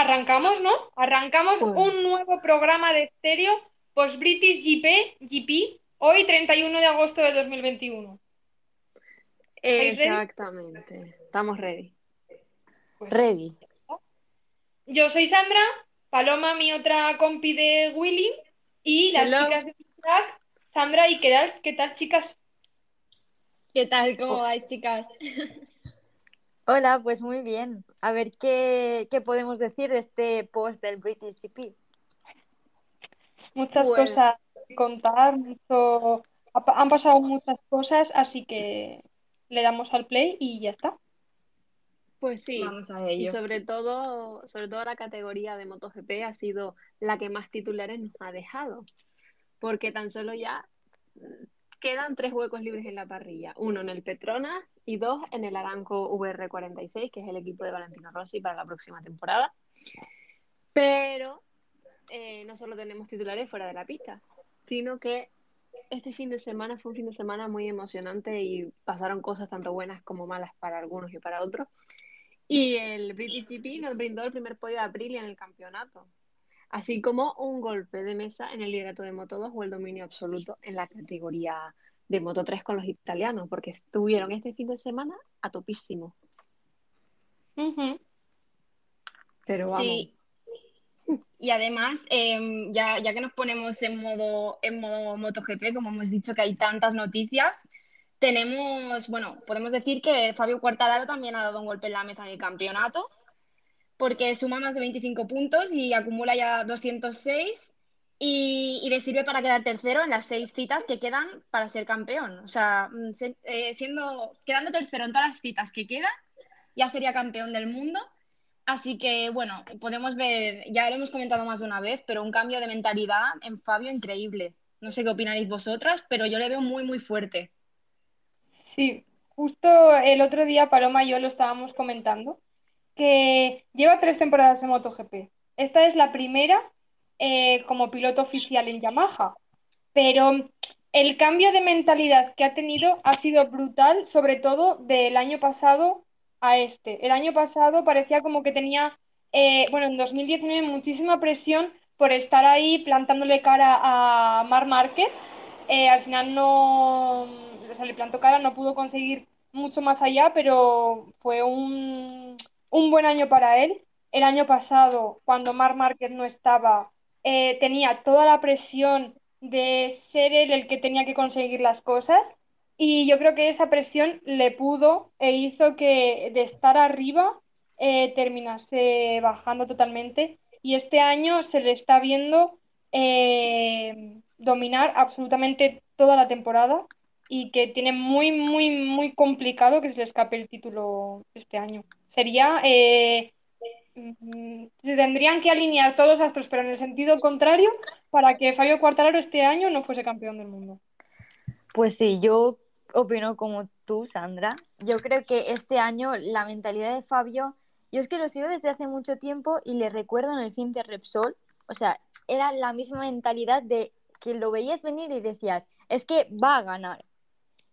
arrancamos, ¿no? Arrancamos Pues- un nuevo programa de estéreo post British GP, GP, hoy 31 de agosto de 2021. ¿Estáis ready? Exactamente. Estamos ready. Pues, Ready. Yo soy Sandra, Paloma, mi otra compi de Willy, y las Hello. chicas de Track, Sandra y ¿qué tal, qué tal, chicas? ¿Qué tal? ¿Cómo vais, chicas? Hola, pues muy bien. A ver qué, qué podemos decir de este post del British GP. Muchas Bueno. cosas que contar, mucho... han pasado muchas cosas, así que le damos al play y ya está. Pues sí. Vamos a Y sobre todo, sobre todo la categoría de MotoGP ha sido la que más titulares nos ha dejado. Porque tan solo ya quedan tres huecos libres en la parrilla. Uno en el Petronas y dos en el Aranco VR46, que es el equipo de Valentino Rossi para la próxima temporada. Pero eh, no solo tenemos titulares fuera de la pista, sino que este fin de semana fue un fin de semana muy emocionante y pasaron cosas tanto buenas como malas para algunos y para otros. Y el British GP nos brindó el primer podio de Aprilia en el campeonato, así como un golpe de mesa en el liderato de Moto 2 o el dominio absoluto en la categoría de Moto 3 con los italianos, porque estuvieron este fin de semana a topísimo. Pero vamos, Sí. Y además, em, ya, ya que nos ponemos en modo, en modo MotoGP, como hemos dicho que hay tantas noticias, tenemos, bueno, podemos decir que Fabio Quartararo también ha dado un golpe en la mesa en el campeonato, porque suma más de 25 puntos y acumula ya 206 y, y le sirve para quedar tercero en las seis citas que quedan para ser campeón. O sea, mm, se- eh, siendo, quedando tercero en todas las citas que quedan, ya sería campeón del mundo. Así que, bueno, podemos ver, ya lo hemos comentado más de una vez, pero un cambio de mentalidad en Fabio increíble. No sé qué opinaréis vosotras, pero yo le veo muy, muy fuerte. Sí, justo el otro día Paloma y yo lo estábamos comentando, que lleva tres temporadas en MotoGP. Esta es la primera eh, como piloto oficial en Yamaha, pero el cambio de mentalidad que ha tenido ha sido brutal, sobre todo del año pasado a este. El año pasado parecía como que tenía, eh, bueno, en 2019 muchísima presión por estar ahí plantándole cara a Marc Márquez. Eh, al final no, o sea, le plantó cara, no pudo conseguir mucho más allá, pero fue un, un buen año para él. El año pasado, cuando Marc Márquez no estaba, eh, tenía toda la presión de ser él el que tenía que conseguir las cosas. Y yo creo que esa presión le pudo e hizo que de estar arriba eh, terminase bajando totalmente. Y este año se le está viendo eh, dominar absolutamente toda la temporada y que tiene muy, muy, muy complicado que se le escape el título este año. Sería, eh, mm, se tendrían que alinear todos los astros, pero en el sentido contrario, para que Fabio Quartararo este año no fuese campeón del mundo. Pues sí, yo opino como tú, Sandra. Yo creo que este año la mentalidad de Fabio, yo es que lo sigo desde hace mucho tiempo y le recuerdo en el fin de Repsol, o sea, era la misma mentalidad de que lo veías venir y decías, es que va a ganar.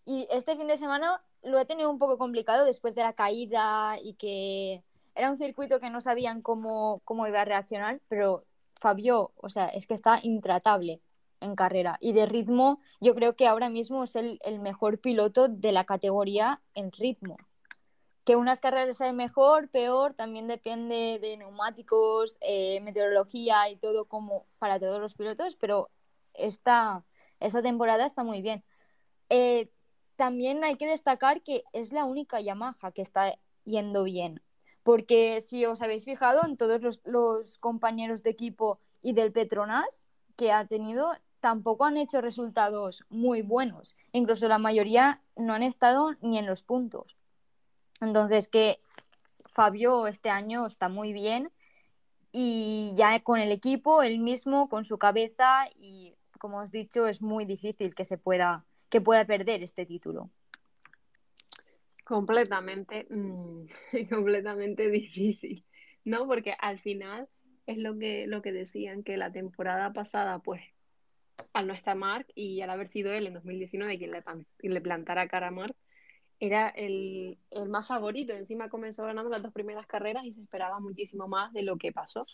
Y este fin de semana lo he tenido un poco complicado después de la caída y que era un circuito que no sabían cómo, cómo iba a reaccionar, pero Fabio, o sea, es que está intratable en carrera. Y de ritmo, yo creo que ahora mismo es el, el mejor piloto de la categoría en ritmo. Que unas carreras sean mejor, peor, también depende de neumáticos, eh, meteorología y todo como para todos los pilotos, pero esta, esta temporada está muy bien. Eh, también hay que destacar que es la única Yamaha que está yendo bien. Porque si os habéis fijado en todos los, compañeros de equipo y del Petronas que ha tenido, tampoco han hecho resultados muy buenos. Incluso la mayoría no han estado ni en los puntos. Entonces que Fabio este año está muy bien y ya con el equipo, él mismo, con su cabeza y como os he dicho, es muy difícil que se pueda, que pueda perder este título. completamente, mm, completamente difícil, ¿no? Porque al final es lo que, lo que decían, que la temporada pasada, pues, al no estar Mark y al haber sido él en 2019 quien le, quien le plantara cara a Mark, era el, el más favorito. Encima comenzó ganando las dos primeras carreras y se esperaba muchísimo más de lo que pasó.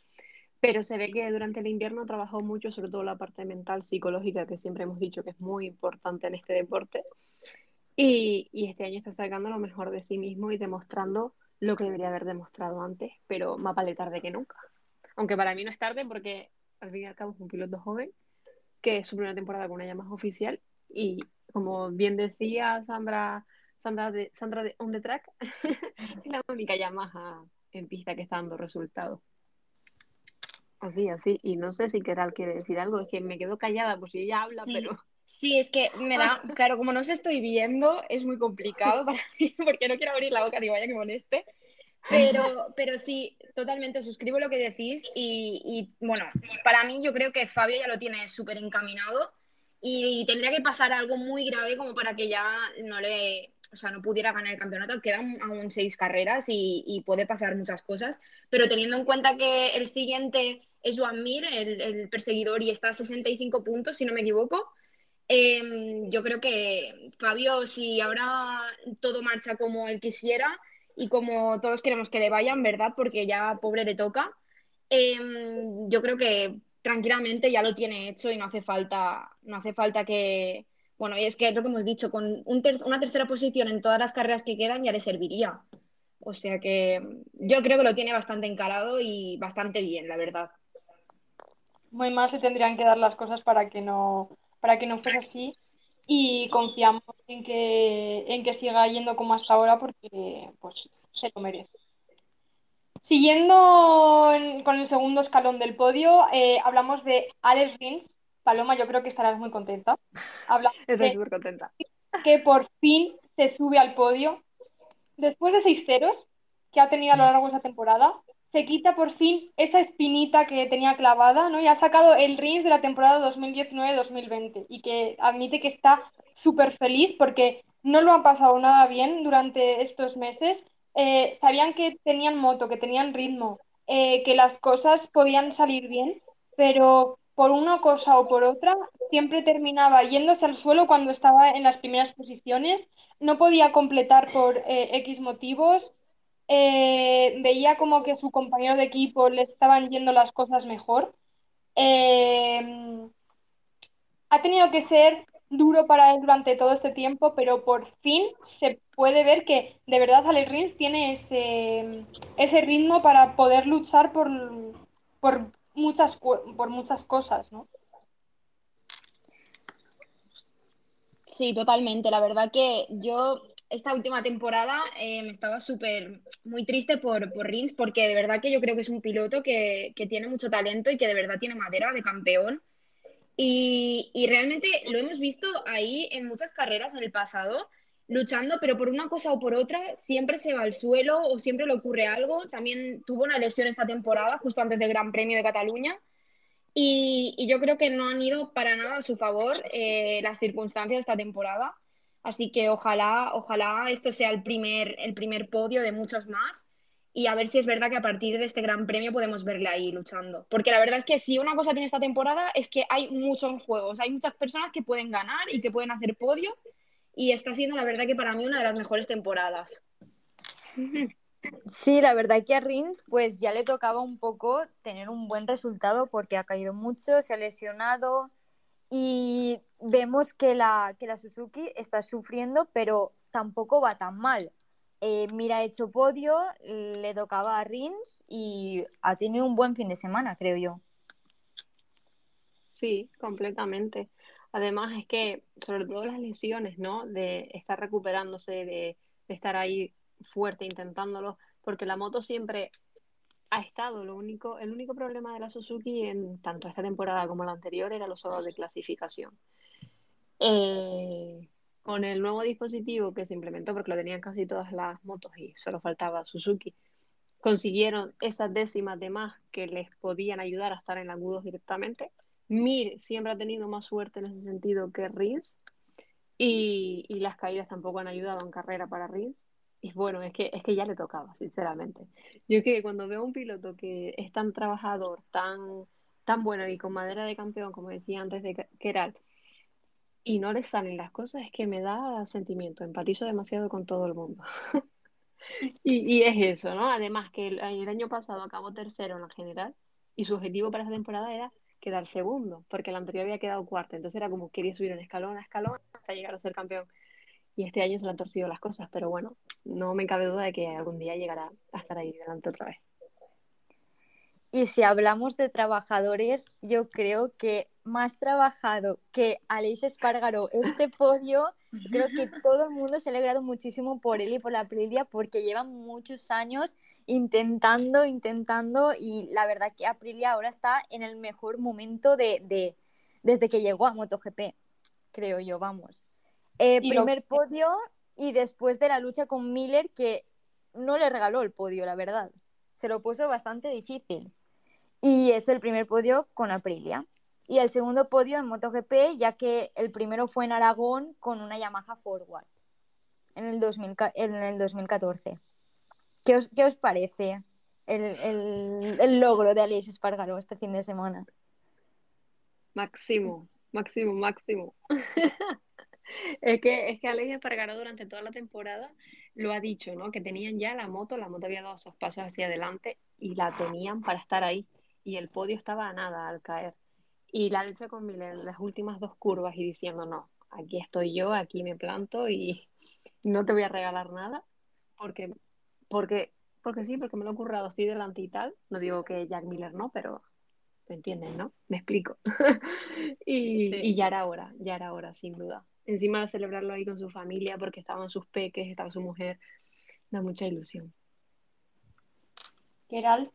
Pero se ve que durante el invierno trabajó mucho, sobre todo la parte mental, psicológica, que siempre hemos dicho que es muy importante en este deporte. Y, y este año está sacando lo mejor de sí mismo y demostrando lo que debería haber demostrado antes, pero más vale tarde que nunca. Aunque para mí no es tarde porque al fin y al cabo es un piloto joven, que es su primera temporada con una Yamaha oficial y como bien decía Sandra, Sandra de, Sandra de On The Track, es la única Yamaha en pista que está dando resultados. Así, así. Y no sé si Keral quiere decir algo, es que me quedo callada por si ella habla, Sí. pero Sí, es que me da, claro, como no os estoy viendo, es muy complicado para mí, porque no quiero abrir la boca, digo, vaya que moleste. Pero, pero sí, totalmente suscribo lo que decís y, y, bueno, para mí yo creo que Fabio ya lo tiene súper encaminado y, tendría que pasar algo muy grave como para que ya no le, o sea, no pudiera ganar el campeonato. Quedan aún seis carreras y, y puede pasar muchas cosas, pero teniendo en cuenta que el siguiente es Joan Mir, el, perseguidor, y está a 65 puntos, si no me equivoco. Eh, yo creo que Fabio, si ahora todo marcha como él quisiera y como todos queremos que le vayan, ¿verdad? Porque ya pobre le toca, eh, yo creo que tranquilamente ya lo tiene hecho y no hace falta, no hace falta que, bueno, es que es lo que hemos dicho, con una tercera posición en todas las carreras que quedan ya le serviría. O sea que yo creo que lo tiene bastante encarado y bastante bien, la verdad. Muy mal se tendrían que dar las cosas para que no, para que no fuese así y confiamos en que, en que siga yendo como hasta ahora porque pues, se lo merece. Siguiendo en- con el segundo escalón del podio, eh, hablamos de Alex Rins. Paloma, yo creo que estarás muy contenta. Hablamos estoy de súper contenta. que por fin se sube al podio. Después de seis ceros que ha tenido a lo largo de esa temporada, se quita por fin esa espinita que tenía clavada, ¿no? Y ha sacado el Rins de la temporada 2019-2020 y que admite que está súper feliz porque no lo ha pasado nada bien durante estos meses. Eh, sabían que tenían moto, que tenían ritmo, eh, que las cosas podían salir bien, pero por una cosa o por otra siempre terminaba yéndose al suelo cuando estaba en las primeras posiciones, no podía completar por eh, X motivos eh, veía como que su compañero de equipo le estaban yendo las cosas mejor. Eh, ha tenido que ser duro para él durante todo este tiempo, pero por fin se puede ver que de verdad Alex Rins tiene ese, ese ritmo para poder luchar por, por, muchas, por muchas cosas, ¿no? Sí, totalmente. La verdad que yo esta última temporada eh, me estaba súper muy triste por, por Rins porque de verdad que yo creo que es un piloto que, que tiene mucho talento y que de verdad tiene madera de campeón. Y, y realmente lo hemos visto ahí en muchas carreras en el pasado, luchando, pero por una cosa o por otra siempre se va al suelo o siempre le ocurre algo. También tuvo una lesión esta temporada, justo antes del Gran Premio de Cataluña. Y, y yo creo que no han ido para nada a su favor eh, las circunstancias de esta temporada. Así que ojalá, ojalá esto sea el primer, el primer podio de muchos más. Y a ver si es verdad que a partir de este gran premio podemos verle ahí luchando. Porque la verdad es que si una cosa tiene esta temporada es que hay muchos juegos, hay muchas personas que pueden ganar y que pueden hacer podio. Y está siendo la verdad que para mí una de las mejores temporadas. Sí, la verdad que a Rins pues ya le tocaba un poco tener un buen resultado porque ha caído mucho, se ha lesionado y vemos que la, que la Suzuki está sufriendo, pero tampoco va tan mal. Eh, mira, ha hecho podio, le tocaba a Rins y ha tenido un buen fin de semana, creo yo. Sí, completamente. Además es que, sobre todo las lesiones, ¿no? De estar recuperándose, de, de estar ahí fuerte intentándolo, porque la moto siempre ha estado, lo único, el único problema de la Suzuki en tanto esta temporada como la anterior era los sábados de clasificación. Eh, con el nuevo dispositivo que se implementó, porque lo tenían casi todas las motos y solo faltaba Suzuki, consiguieron esas décimas de más que les podían ayudar a estar en agudos directamente. Mir siempre ha tenido más suerte en ese sentido que Rins y, y las caídas tampoco han ayudado en carrera para Rins. Y bueno, es que, es que ya le tocaba, sinceramente. Yo que cuando veo un piloto que es tan trabajador, tan, tan bueno y con madera de campeón, como decía antes de Keral, y no les salen las cosas, es que me da sentimiento, empatizo demasiado con todo el mundo. y, y, es eso, ¿no? Además que el, el, año pasado acabó tercero en la general y su objetivo para esa temporada era quedar segundo, porque el anterior había quedado cuarto, entonces era como quería subir un escalón a escalón hasta llegar a ser campeón. Y este año se le han torcido las cosas, pero bueno, no me cabe duda de que algún día llegará a estar ahí delante otra vez. Y si hablamos de trabajadores, yo creo que más trabajado que Aleix Espargaró este podio, creo que todo el mundo se ha alegrado muchísimo por él y por la Aprilia porque llevan muchos años intentando, intentando y la verdad que Aprilia ahora está en el mejor momento de, de desde que llegó a MotoGP, creo yo, vamos. Eh, primer podio y después de la lucha con Miller que no le regaló el podio, la verdad. Se lo puso bastante difícil. Y es el primer podio con Aprilia. Y el segundo podio en MotoGP, ya que el primero fue en Aragón con una Yamaha Forward en el, 2000, en el 2014. ¿Qué os, qué os parece el, el, el, logro de Aleix Espargaró este fin de semana? Máximo, máximo, máximo. es que, es que Aleix Espargaró durante toda la temporada lo ha dicho, ¿no? Que tenían ya la moto, la moto había dado esos pasos hacia adelante y la tenían para estar ahí y el podio estaba a nada al caer. Y la lucha con Miller en las últimas dos curvas y diciendo, no, aquí estoy yo, aquí me planto y no te voy a regalar nada, porque, porque, porque sí, porque me lo he currado, estoy delante y tal. No digo que Jack Miller no, pero ¿me entienden, no? Me explico. y, sí. y ya era hora, ya era hora, sin duda. Encima de celebrarlo ahí con su familia, porque estaban sus peques, estaba su mujer, da mucha ilusión. Gerald.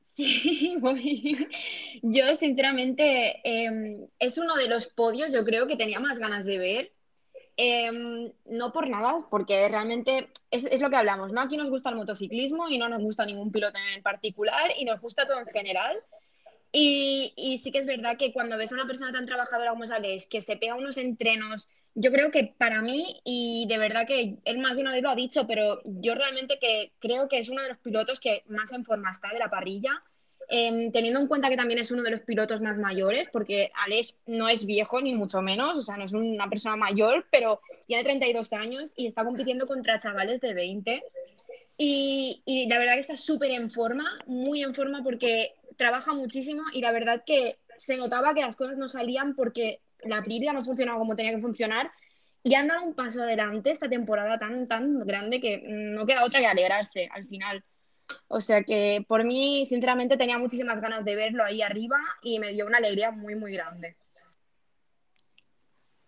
Sí, yo sinceramente eh, es uno de los podios, yo creo que tenía más ganas de ver. Eh, no por nada, porque realmente es, es, lo que hablamos, ¿no? Aquí nos gusta el motociclismo y no nos gusta ningún piloto en particular y nos gusta todo en general. Y, y sí que es verdad que cuando ves a una persona tan trabajadora como es Alex, que se pega unos entrenos, yo creo que para mí, y de verdad que él más de una vez lo ha dicho, pero yo realmente que creo que es uno de los pilotos que más en forma está de la parrilla, eh, teniendo en cuenta que también es uno de los pilotos más mayores, porque Alex no es viejo ni mucho menos, o sea, no es una persona mayor, pero tiene 32 años y está compitiendo contra chavales de 20. Y, y la verdad que está súper en forma, muy en forma porque trabaja muchísimo y la verdad que se notaba que las cosas no salían porque la Aprilia no funcionaba como tenía que funcionar y han dado un paso adelante esta temporada tan, tan grande que no queda otra que alegrarse al final. O sea que por mí, sinceramente, tenía muchísimas ganas de verlo ahí arriba y me dio una alegría muy, muy grande.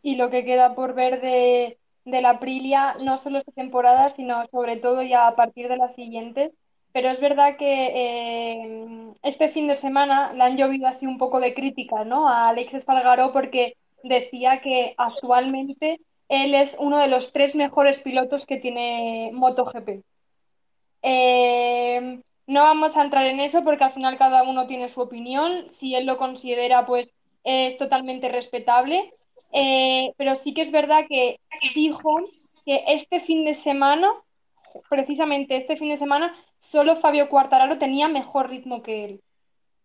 Y lo que queda por ver de, de la Aprilia, no solo esta temporada, sino sobre todo ya a partir de las siguientes, pero es verdad que eh, este fin de semana le han llovido así un poco de crítica ¿no? a Alex Espargaró porque decía que actualmente él es uno de los tres mejores pilotos que tiene MotoGP. Eh, no vamos a entrar en eso porque al final cada uno tiene su opinión. Si él lo considera, pues es totalmente respetable. Eh, pero sí que es verdad que dijo que este fin de semana, precisamente este fin de semana, solo Fabio Quartararo tenía mejor ritmo que él.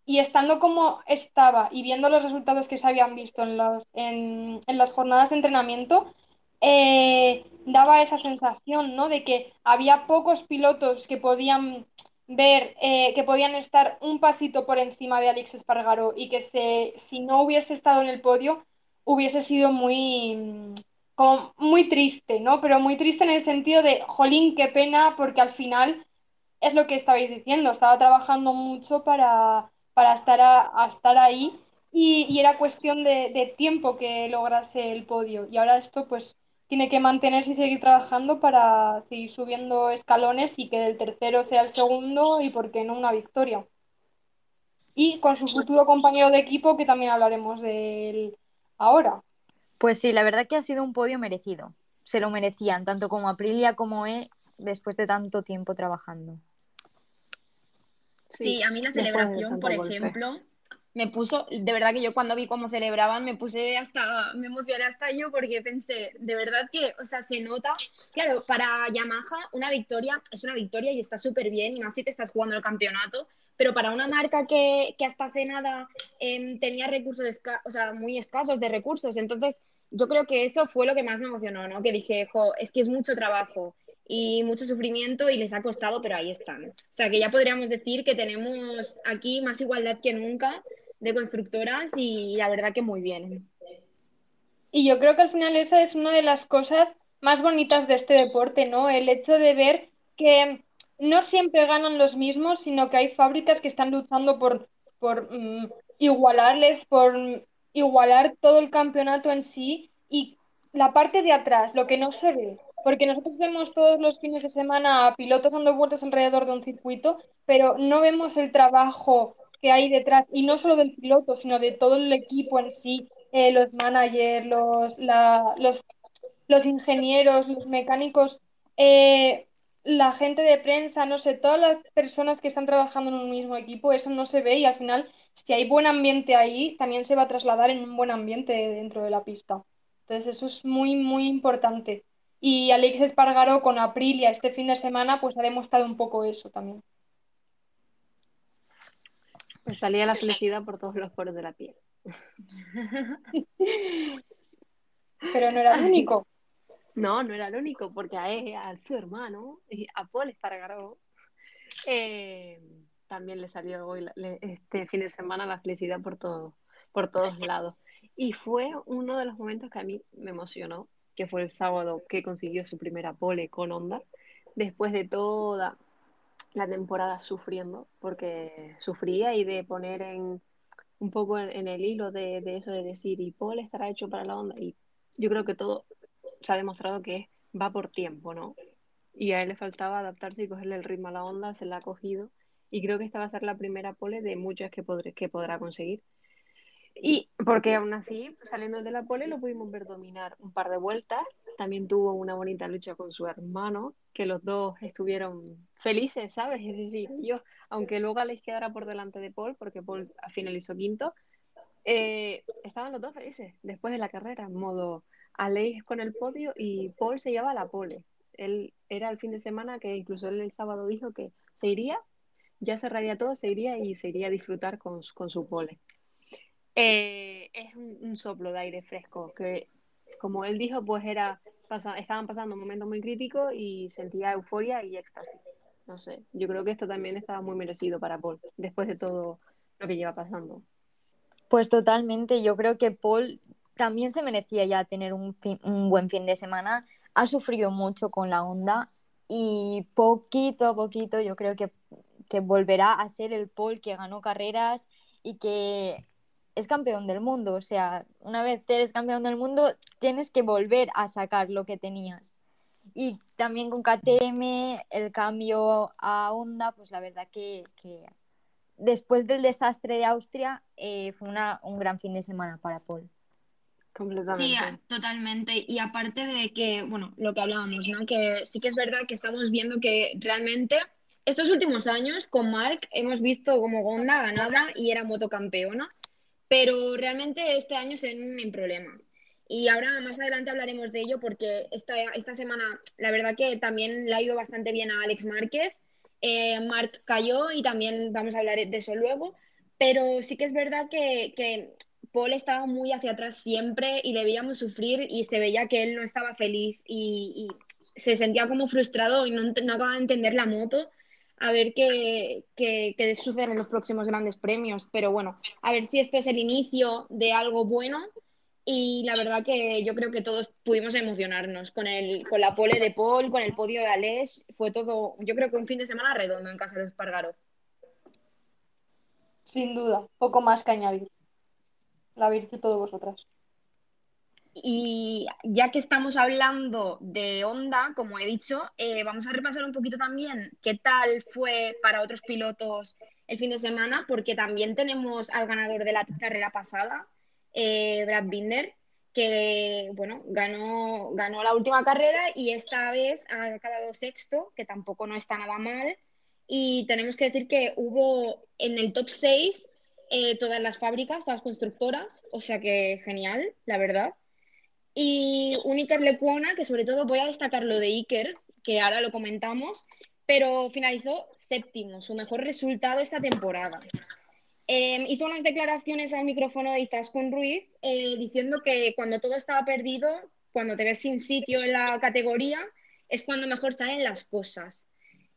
Y estando como estaba y viendo los resultados que se habían visto en, los, en, en las jornadas de entrenamiento, eh, daba esa sensación, ¿no? De que había pocos pilotos que podían ver, eh, que podían estar un pasito por encima de Alex Espargaró y que se, si no hubiese estado en el podio hubiese sido muy, como muy triste, ¿no? Pero muy triste en el sentido de, jolín, qué pena, porque al final es lo que estabais diciendo, estaba trabajando mucho para, para estar, a, a estar ahí y, era cuestión de, tiempo que lograse el podio. Y ahora esto pues tiene que mantenerse y seguir trabajando para seguir subiendo escalones y que el tercero sea el segundo y por qué no una victoria. Y con su futuro compañero de equipo que también hablaremos de él ahora. Pues sí, la verdad que ha sido un podio merecido. Se lo merecían, tanto como Aprilia como E, después de tanto tiempo trabajando. Sí, a mí la celebración, por ejemplo, golpe. me puso, de verdad que yo cuando vi cómo celebraban, me puse hasta, me emocioné hasta yo porque pensé, de verdad que, o sea, se nota, claro, para Yamaha una victoria es una victoria y está súper bien, y más si te estás jugando el campeonato, pero para una marca que, que hasta hace nada eh, tenía recursos, o sea, muy escasos de recursos, entonces yo creo que eso fue lo que más me emocionó, ¿no? Que dije, jo, es que es mucho trabajo y mucho sufrimiento y les ha costado, pero ahí están. O sea, que ya podríamos decir que tenemos aquí más igualdad que nunca de constructoras y la verdad que muy bien. Y yo creo que al final esa es una de las cosas más bonitas de este deporte, ¿no? El hecho de ver que no siempre ganan los mismos, sino que hay fábricas que están luchando por, por mm, igualarles, por igualar todo el campeonato en sí y la parte de atrás, lo que no se ve, porque nosotros vemos todos los fines de semana a pilotos dando vueltas alrededor de un circuito, pero no vemos el trabajo que hay detrás, y no solo del piloto, sino de todo el equipo en sí, eh, los managers, los, los, los, ingenieros, los mecánicos, eh, la gente de prensa, no sé, todas las personas que están trabajando en un mismo equipo, eso no se ve y al final, si hay buen ambiente ahí, también se va a trasladar en un buen ambiente dentro de la pista. Entonces, eso es muy, muy importante. Y Alex Espargaro con Aprilia este fin de semana, pues ha demostrado un poco eso también. Pues salía la felicidad por todos los poros de la piel. Pero no era el único. No, no era el único, porque a, él, a su hermano, a Paul Espargaró, eh, también le salió este fin de semana la felicidad por, todo, por todos lados. Y fue uno de los momentos que a mí me emocionó, que fue el sábado que consiguió su primera pole con Honda, después de toda la temporada sufriendo, porque sufría y de poner en un poco en, el hilo de, eso de decir, y pole estará hecho para la Honda, y yo creo que todo se ha demostrado que va por tiempo, ¿no? Y a él le faltaba adaptarse y cogerle el ritmo a la Honda, se la ha cogido, y creo que esta va a ser la primera pole de muchas que, podré, que podrá conseguir. Y porque aún así, saliendo de la pole, lo pudimos ver dominar un par de vueltas. También tuvo una bonita lucha con su hermano, que los dos estuvieron felices, ¿sabes? Es decir, yo, aunque luego Alex quedara por delante de Paul, porque Paul finalizó quinto, eh, estaban los dos felices después de la carrera, en modo Alex con el podio y Paul se lleva la pole. Él era el fin de semana que incluso él el sábado dijo que se iría, ya cerraría todo, se iría y se iría a disfrutar con, con su pole. Eh, es un, soplo de aire fresco que, como él dijo, pues era estaban pasando un momento muy crítico y sentía euforia y éxtasis. No sé, yo creo que esto también estaba muy merecido para Paul, después de todo lo que lleva pasando. Pues totalmente, yo creo que Paul también se merecía ya tener un, un buen fin de semana. Ha sufrido mucho con la onda y poquito a poquito yo creo que, que volverá a ser el Paul que ganó carreras y que es campeón del mundo. O sea, una vez eres campeón del mundo, tienes que volver a sacar lo que tenías. Y también con KTM, el cambio a Honda, pues la verdad que, después del desastre de Austria, eh, fue una, un gran fin de semana para Paul. Completamente. Sí, totalmente. Y aparte de que, bueno, lo que hablábamos, ¿no? Que sí que es verdad que estamos viendo que realmente estos últimos años con Mark hemos visto como Honda ganaba y era motocampeona pero realmente este año se ven en problemas. Y ahora más adelante hablaremos de ello porque esta, esta semana la verdad que también le ha ido bastante bien a Alex Márquez. Eh, Marc cayó y también vamos a hablar de eso luego, pero sí que es verdad que, que Paul estaba muy hacia atrás siempre y le veíamos sufrir y se veía que él no estaba feliz y, se sentía como frustrado y no, no acababa de entender la moto a ver qué, qué, sucede en los próximos grandes premios. Pero bueno, a ver si esto es el inicio de algo bueno. Y la verdad que yo creo que todos pudimos emocionarnos con, el, con la pole de Paul, con el podio de Alex. Fue todo, yo creo que un fin de semana redondo en casa de Espargaro. Sin duda, poco más que añadir. La habéis dicho todos vosotras. Y ya que estamos hablando de Honda, como he dicho, eh, vamos a repasar un poquito también qué tal fue para otros pilotos el fin de semana, porque también tenemos al ganador de la carrera pasada, eh, Brad Binder, que bueno, ganó, ganó la última carrera y esta vez ha acabado sexto, que tampoco no está nada mal. Y tenemos que decir que hubo en el top 6 eh, todas las fábricas, todas las constructoras, o sea que genial, la verdad. Y un Iker Lecuona, que sobre todo voy a destacar lo de Iker, que ahora lo comentamos, pero finalizó séptimo, su mejor resultado esta temporada. eh, hizo unas declaraciones al micrófono de Izaskun Ruiz eh, diciendo que cuando todo estaba perdido, cuando te ves sin sitio en la categoría, es cuando mejor salen las cosas.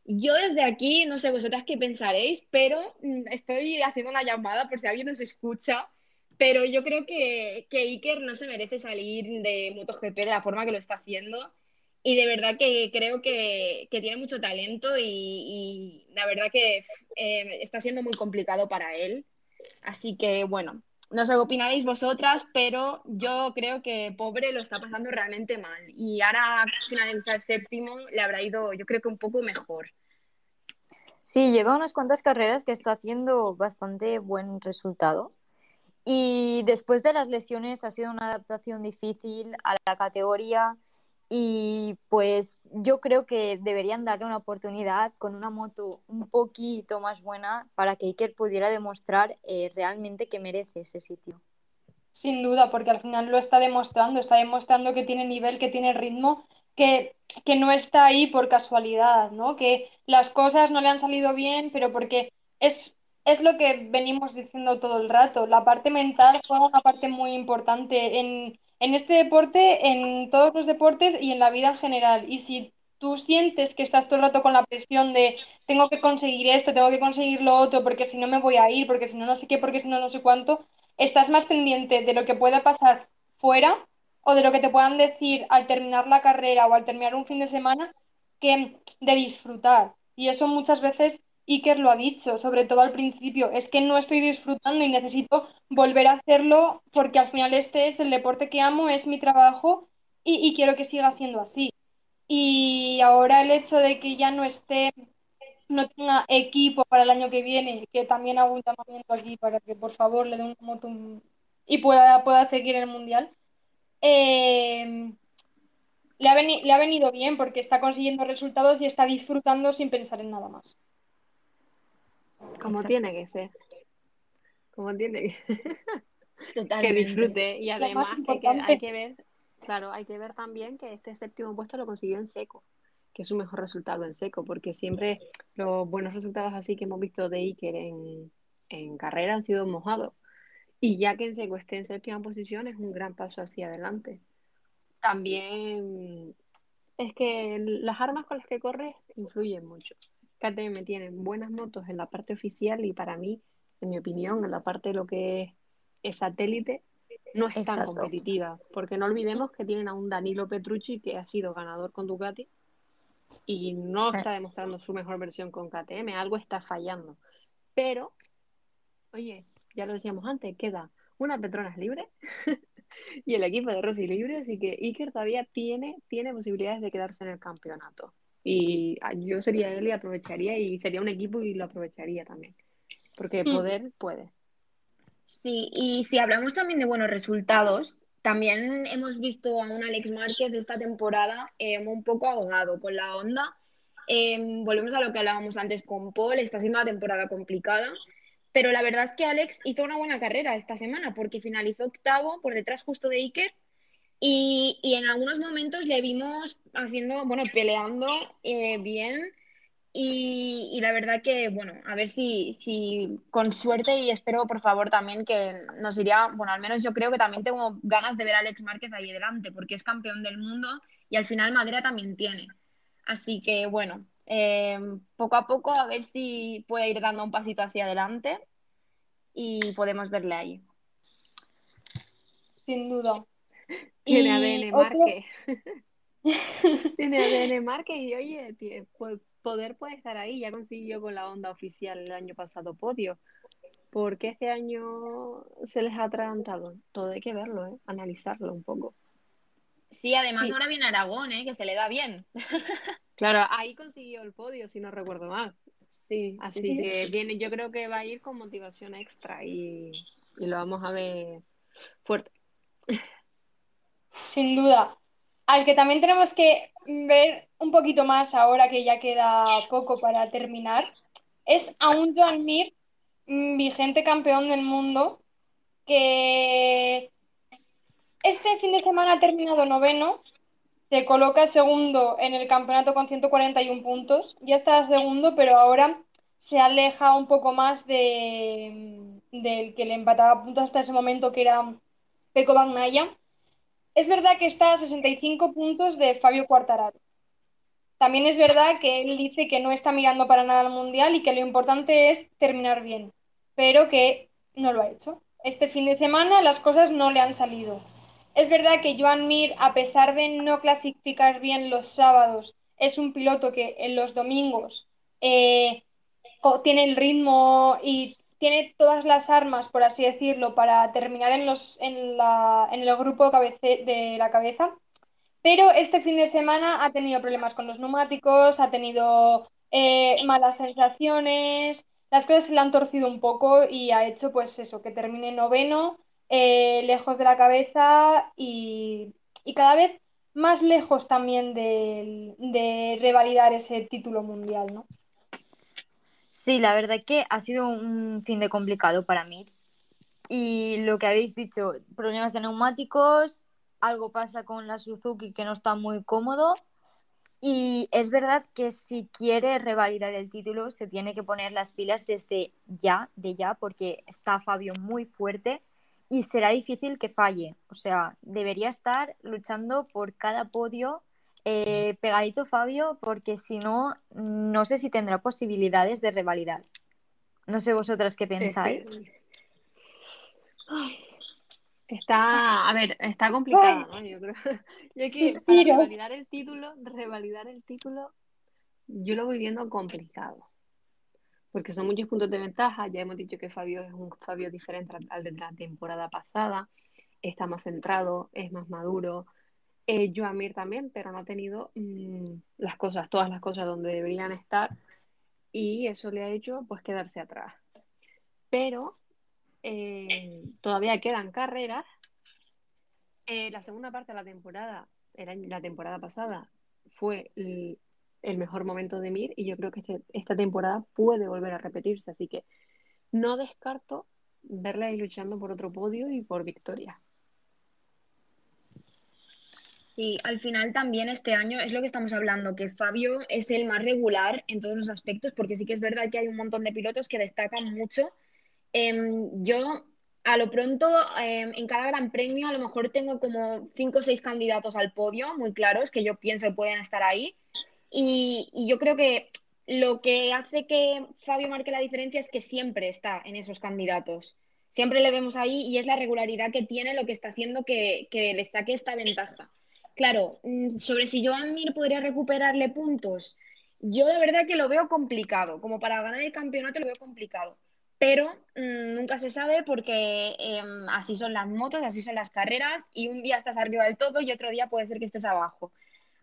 Yo desde aquí, no sé vosotras qué pensaréis, pero mm, estoy haciendo una llamada por si alguien nos escucha, pero yo creo que, que Iker no se merece salir de MotoGP de la forma que lo está haciendo y de verdad que creo que, que tiene mucho talento y, la verdad que eh, está siendo muy complicado para él. Así que bueno, no sé qué opinaréis vosotras, pero yo creo que pobre lo está pasando realmente mal. Y ahora finalizar séptimo le habrá ido, yo creo que un poco mejor. Sí, lleva unas cuantas carreras que está haciendo bastante buen resultado. Y después de las lesiones ha sido una adaptación difícil a la categoría y pues yo creo que deberían darle una oportunidad con una moto un poquito más buena para que Iker pudiera demostrar eh, realmente que merece ese sitio. Sin duda, porque al final lo está demostrando, está demostrando que tiene nivel, que tiene ritmo, que, que no está ahí por casualidad, ¿no? Que las cosas no le han salido bien, pero porque es, es lo que venimos diciendo todo el rato. La parte mental juega una parte muy importante en, en este deporte, en todos los deportes y en la vida en general. Y si tú sientes que estás todo el rato con la presión de tengo que conseguir esto, tengo que conseguir lo otro, porque si no me voy a ir, porque si no no sé qué, porque si no no sé cuánto, estás más pendiente de lo que pueda pasar fuera o de lo que te puedan decir al terminar la carrera o al terminar un fin de semana que de disfrutar. Y eso muchas veces Iker lo ha dicho, sobre todo al principio, es que no estoy disfrutando y necesito volver a hacerlo porque al final este es el deporte que amo, es mi trabajo y, quiero que siga siendo así. Y ahora el hecho de que ya no esté, no tenga equipo para el año que viene, que también hago un llamamiento aquí para que por favor le dé un moto y pueda, pueda seguir en el mundial, veni- le ha venido bien porque está consiguiendo resultados y está disfrutando sin pensar en nada más. Como Exacto. tiene que ser. Como tiene que que Totalmente. disfrute. Y más además que hay, que hay que ver, claro, hay que ver también que este séptimo puesto lo consiguió en seco, que es su mejor resultado en seco, porque siempre los buenos resultados así que hemos visto de Iker en, en carrera han sido mojados. Y ya que en seco esté en séptima posición es un gran paso hacia adelante. También es que las armas con las que corre influyen mucho. KTM tiene buenas motos en la parte oficial y para mí, en mi opinión, en la parte de lo que es, es satélite, no es tan Exacto. competitiva. Porque no olvidemos que tienen a un Danilo Petrucci que ha sido ganador con Ducati y no está demostrando su mejor versión con KTM. Algo está fallando. Pero, oye, ya lo decíamos antes, queda una Petronas libre y el equipo de Rossi libre, así que Iker todavía tiene, tiene posibilidades de quedarse en el campeonato. Y ah, yo sería él y aprovecharía, y sería un equipo y lo aprovecharía también. Porque Hmm. poder puede. Sí, y si hablamos también de buenos resultados, también hemos visto a un Alex Márquez esta temporada eh, un poco ahogado con la Honda. Eh, volvemos a lo que hablábamos antes con Paul, está siendo una temporada complicada, pero la verdad es que Alex hizo una buena carrera esta semana porque finalizó octavo por detrás justo de Iker y, y en algunos momentos le vimos haciendo, bueno, peleando eh, bien y, la verdad que, bueno, a ver si, si con suerte y espero por favor también que nos iría, bueno, al menos yo creo que también tengo ganas de ver a Alex Márquez ahí delante porque es campeón del mundo y al final Madera también tiene. Así que, bueno, eh, poco a poco a ver si puede ir dando un pasito hacia adelante y podemos verle ahí. Sin duda. Tiene ADN Márquez. Tiene ADN Márquez y oye, poder puede estar ahí. Ya consiguió con la Honda oficial el año pasado podio. ¿Por qué este año se les ha atragantado? Todo hay que verlo, ¿eh? Analizarlo un poco. Sí, además Sí. ahora viene Aragón, ¿eh? que se le da bien. Claro, ahí consiguió el podio, si no recuerdo mal. Sí, Así sí, sí. que viene, yo creo que va a ir con motivación extra y, y lo vamos a ver fuerte. Sin duda. Al que también tenemos que ver un poquito más ahora que ya queda poco para terminar, es a un Joan Mir, mm, vigente campeón del mundo, que este fin de semana ha terminado noveno, se coloca segundo en el campeonato con 141 puntos, ya está segundo, pero ahora se aleja un poco más de, del que le empataba puntos hasta ese momento, que era Peco Bagnaya. Es verdad que está a 65 puntos de Fabio Quartararo. También es verdad que él dice que no está mirando para nada al Mundial y que lo importante es terminar bien, pero que no lo ha hecho. Este fin de semana las cosas no le han salido. Es verdad que Joan Mir, a pesar de no clasificar bien los sábados, es un piloto que en los domingos eh, tiene el ritmo y tiene todas las armas, por así decirlo, para terminar en, los, en, la, en el grupo de la cabeza. Pero este fin de semana ha tenido problemas con los neumáticos, ha tenido eh, malas sensaciones, las cosas se le han torcido un poco y ha hecho pues eso, que termine noveno, eh, lejos de la cabeza y, y, cada vez más lejos también de, de revalidar ese título mundial, ¿no? Sí, la verdad que ha sido un fin de complicado para mí. Y lo que habéis dicho, problemas de neumáticos, algo pasa con la Suzuki que no está muy cómodo. Y es verdad que si quiere revalidar el título, se tiene que poner las pilas desde ya, de ya, porque está Fabio muy fuerte y será difícil que falle. O sea, debería estar luchando por cada podio eh, pegadito Fabio, porque si no, no sé si tendrá posibilidades de revalidar. No sé vosotras qué pensáis. Está, a ver, está complicado, ¿no? Yo creo, yo que para revalidar el título, revalidar el título, yo lo voy viendo complicado. Porque son muchos puntos de ventaja. Ya hemos dicho que Fabio es un Fabio diferente al de la temporada pasada. Está más centrado, es más maduro, eh, Joamir también, pero no ha tenido mm, las cosas, todas las cosas donde deberían estar y eso le ha hecho pues quedarse atrás. Pero eh, todavía quedan carreras. Eh, la segunda parte de la temporada, la temporada pasada, fue el, mejor momento de Mir y yo creo que este, esta temporada puede volver a repetirse, así que no descarto verle ahí luchando por otro podio y por victoria. Sí, al final también este año es lo que estamos hablando, que Fabio es el más regular en todos los aspectos, porque sí que es verdad que hay un montón de pilotos que destacan mucho. Em, yo, a lo pronto, em, en cada gran premio, a lo mejor tengo como cinco o seis candidatos al podio, muy claros, que yo pienso que pueden estar ahí. Y, yo creo que lo que hace que Fabio marque la diferencia es que siempre está en esos candidatos. Siempre le vemos ahí y es la regularidad que tiene lo que está haciendo que, que le saque esta ventaja. Claro, mm, sobre si Joan Mir podría recuperarle puntos, yo la verdad que lo veo complicado, como para ganar el campeonato lo veo complicado, pero mm, nunca se sabe porque em, así son las motos, así son las carreras y un día estás arriba del todo y otro día puede ser que estés abajo.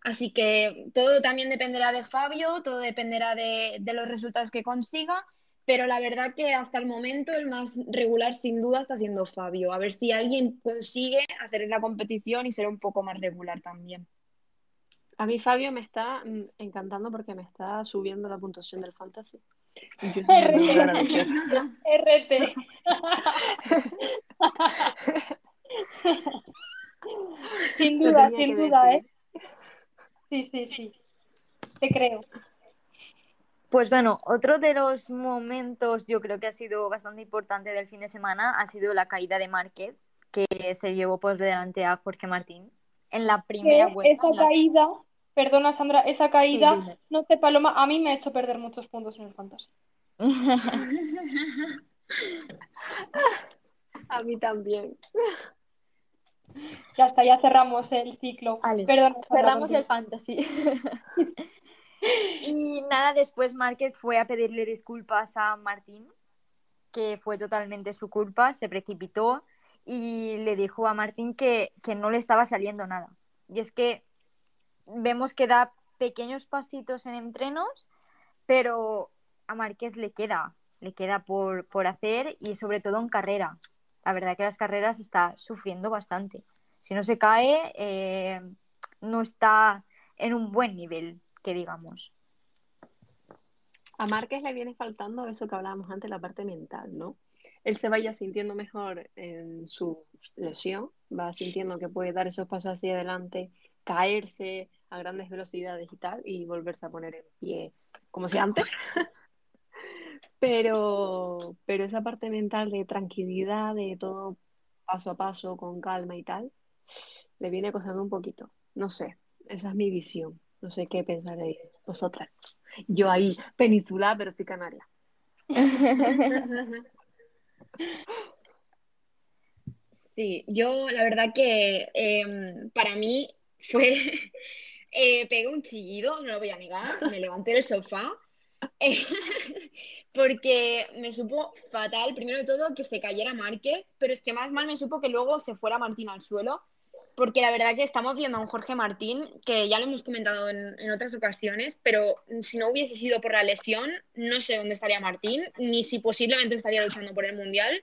Así que todo también dependerá de Fabio, todo dependerá de los resultados que consiga pero la verdad que hasta el momento el más regular sin duda está siendo Fabio. A ver si alguien consigue hacer la competición y ser un poco más regular también. A mí Fabio me está mm, encantando porque me está subiendo la puntuación del fantasy. RT. RT. sin duda, sin duda, ¿eh? Sí, sí, sí. Te creo. Pues bueno, otro de los momentos yo creo que ha sido bastante importante del fin de semana ha sido la caída de Márquez, que se llevó por delante a Jorge Martín en la primera vuelta. Esa caída, perdona Sandra, esa caída, no sé Paloma, a mí me ha hecho perder muchos puntos en el fantasy. a mí también. Ya está, ya cerramos el ciclo. Perdón, cerramos el fantasy. Y nada, después Márquez fue a pedirle disculpas a Martín, que fue totalmente su culpa, se precipitó y le dijo a Martín que, no le estaba saliendo nada. Y es que vemos que da pequeños pasitos en entrenos, pero a Márquez le queda, le queda por, hacer y sobre todo en carrera. La verdad que las carreras está sufriendo bastante. Si no se cae, eh, no está en un buen nivel que digamos. A Márquez le viene faltando eso que hablábamos antes, la parte mental, ¿no? Él se vaya sintiendo mejor en su lesión, va sintiendo que puede dar esos pasos hacia adelante, caerse a grandes velocidades y tal, y volverse a poner en pie como si antes. Pero, pero esa parte mental de tranquilidad, de todo paso a paso, con calma y tal, le viene costando un poquito. No sé, esa es mi visión. No sé qué pensaréis vosotras. Yo ahí, peninsular, pero sí canaria. Sí, yo la verdad que em, para mí fue, eh, pegué un chillido, no lo voy a negar, me levanté del sofá, porque me supo fatal, primero de todo, que se cayera Márquez, pero es que más mal me supo que luego se fuera Martín al suelo, porque la verdad que estamos viendo a un Jorge Martín, que ya lo hemos comentado en, en otras ocasiones, pero si no hubiese sido por la lesión, no sé dónde estaría Martín, ni si posiblemente estaría luchando por el Mundial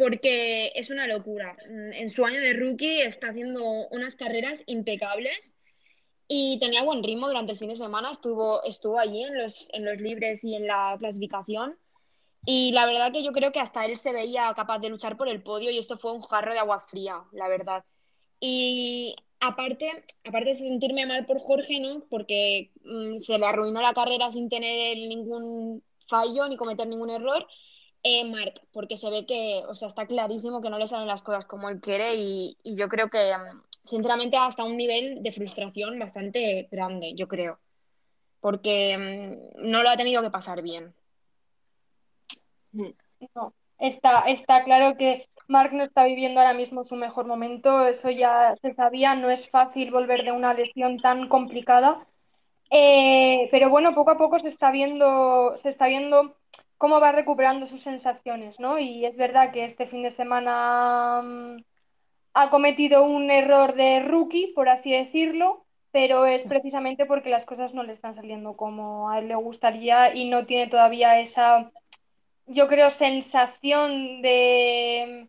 porque es una locura. En su año de rookie está haciendo unas carreras impecables y tenía buen ritmo durante el fin de semana, estuvo, estuvo allí en los, en los libres y en la clasificación. Y la verdad que yo creo que hasta él se veía capaz de luchar por el podio y esto fue un jarro de agua fría, la verdad. Y aparte, aparte de sentirme mal por Jorge, ¿no? Porque mm, se le arruinó la carrera sin tener ningún fallo ni cometer ningún error eh, Mark, porque se ve que, o sea, está clarísimo que no le salen las cosas como él quiere y, y yo creo que, mm, sinceramente, hasta un nivel de frustración bastante grande, yo creo, porque mm, no lo ha tenido que pasar bien. No, está, está claro que Mark no está viviendo ahora mismo su mejor momento, eso ya se sabía, no es fácil volver de una lesión tan complicada, Eh, pero bueno, poco a poco se está viendo, se está viendo cómo va recuperando sus sensaciones, ¿no? Y es verdad que este fin de semana mm, ha cometido un error de rookie, por así decirlo, pero es precisamente porque las cosas no le están saliendo como a él le gustaría y no tiene todavía esa, yo creo, sensación de,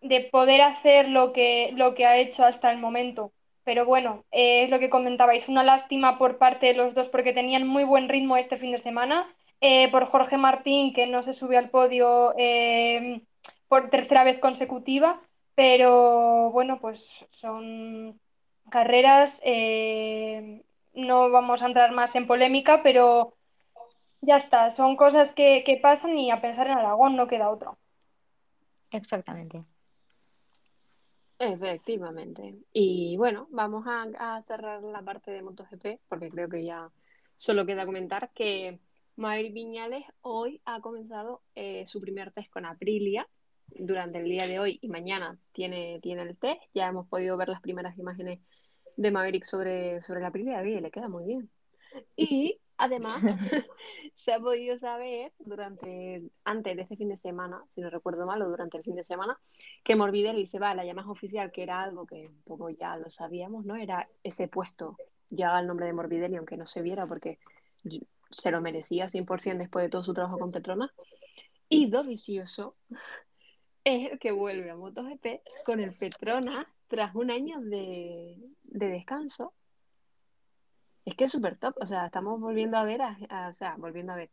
de poder hacer lo que, lo que ha hecho hasta el momento. Pero bueno, eh, es lo que comentabais, una lástima por parte de los dos porque tenían muy buen ritmo este fin de semana eh, por Jorge Martín, que no se subió al podio eh, por tercera vez consecutiva, pero bueno, pues son carreras, no vamos a entrar más en polémica, pero ya está, son cosas que, que pasan y a pensar en Aragón no queda otra. Exactamente. Efectivamente. Y bueno, vamos a, a cerrar la parte de MotoGP, porque creo que ya solo queda comentar que Maverick Viñales hoy ha comenzado eh, su primer test con Aprilia. Durante el día de hoy y mañana tiene, tiene el test. Ya hemos podido ver las primeras imágenes de Maverick sobre, sobre la Aprilia y le queda muy bien. Y además se ha podido saber durante, antes de este fin de semana, si no recuerdo mal, o durante el fin de semana, que Morbidelli se va a la Yamaha oficial, que era algo que un poco ya lo sabíamos, ¿no? Era ese puesto, ya el nombre de Morbidelli, aunque no se viera, porque se lo merecía 100% después de todo su trabajo con Petronas. Y Dovizioso es el que vuelve a MotoGP con el Petronas tras un año de, de descanso. Es que es súper top, o sea, estamos volviendo a ver, a, o sea, volviendo a ver.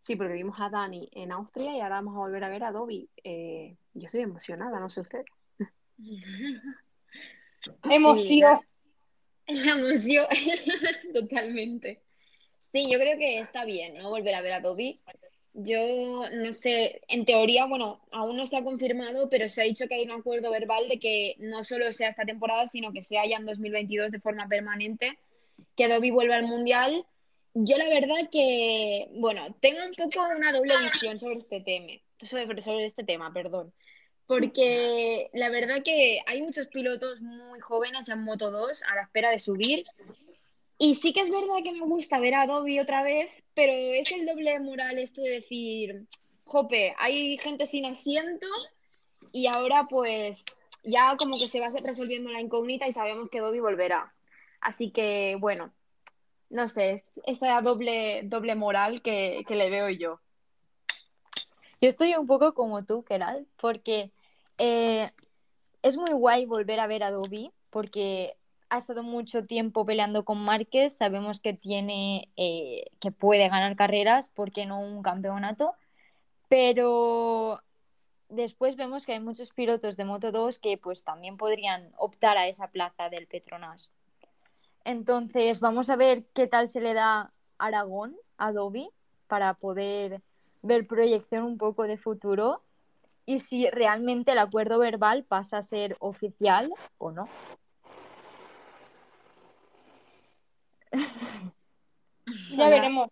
Sí, porque vimos a Dani en Austria y ahora vamos a volver a ver a Dobby. Eh, yo estoy emocionada, no sé usted. Emoción. La emoción, totalmente. Sí, yo creo que está bien, ¿no? Volver a ver a Dobby. Yo no sé, en teoría, bueno, aún no se ha confirmado, pero se ha dicho que hay un acuerdo verbal de que no solo sea esta temporada, sino que sea ya en 2022 de forma permanente, que Dobby vuelva al Mundial. Yo la verdad que, bueno, tengo un poco una doble visión sobre este tema, sobre, sobre este tema, perdón. Porque la verdad que hay muchos pilotos muy jóvenes en Moto 2 a la espera de subir y sí que es verdad que me gusta ver a Dobby otra vez, pero es el doble moral esto de decir, jope, hay gente sin asiento y ahora pues ya como que se va resolviendo la incógnita y sabemos que Dobby volverá. Así que bueno, no sé, es esa doble, doble moral que, que le veo yo. Yo estoy un poco como tú, Keral, porque eh, es muy guay volver a ver a porque ha estado mucho tiempo peleando con Márquez, sabemos que tiene, eh, que puede ganar carreras, ¿por qué no un campeonato? Pero después vemos que hay muchos pilotos de Moto 2 que pues también podrían optar a esa plaza del Petronas. Entonces, vamos a ver qué tal se le da Aragón a Dobby para poder ver proyección un poco de futuro y si realmente el acuerdo verbal pasa a ser oficial o no. Ya Hola. veremos.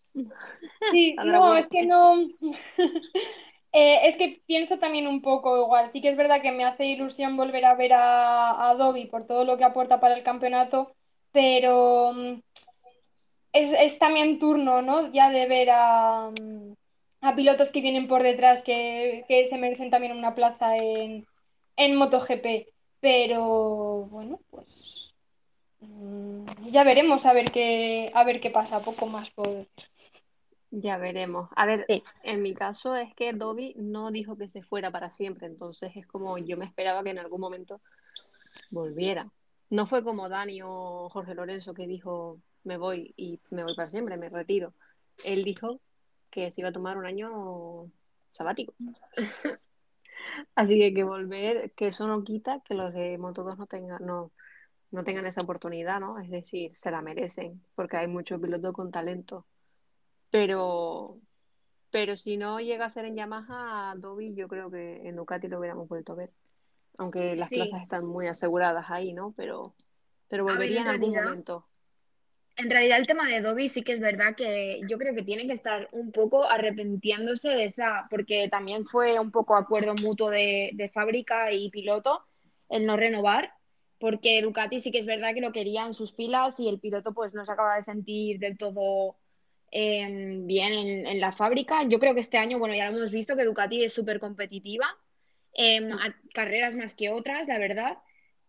Sí, no, es que no. Eh, es que pienso también un poco igual. Sí que es verdad que me hace ilusión volver a ver a, a Dobby por todo lo que aporta para el campeonato, pero mm, es, es también turno, ¿no? Ya de ver a, mm, a pilotos que vienen por detrás que, que se merecen también una plaza en, en MotoGP. Pero bueno, pues mm, ya veremos a ver qué, a ver qué pasa, poco más puedo decir. Ya veremos. A ver, Sí. en mi caso es que Dobby no dijo que se fuera para siempre, entonces es como yo me esperaba que en algún momento volviera. No fue como Dani o Jorge Lorenzo que dijo me voy y me voy para siempre, me retiro. Él dijo que se iba a tomar un año sabático. Así que que volver, que eso no quita que los de Moto2 no tengan, no, no tengan esa oportunidad, ¿no? Es decir, se la merecen, porque hay muchos pilotos con talento. Pero, pero si no llega a ser en Yamaha, Dobby, yo creo que en Ducati lo hubiéramos vuelto a ver. Aunque las Sí. plazas están muy aseguradas ahí, ¿no? Pero, pero ver, volvería en en algún realidad- momento. En realidad el tema de Dobby sí que es verdad que yo creo que tiene que estar un poco arrepintiéndose de esa, porque también fue un poco acuerdo mutuo de, de fábrica y piloto el no renovar, porque Ducati sí que es verdad que lo quería en sus filas y el piloto pues no se acaba de sentir del todo eh, bien en, en la fábrica. Yo creo que este año, bueno, ya lo hemos visto que Ducati es súper competitiva, a carreras más que otras, la verdad.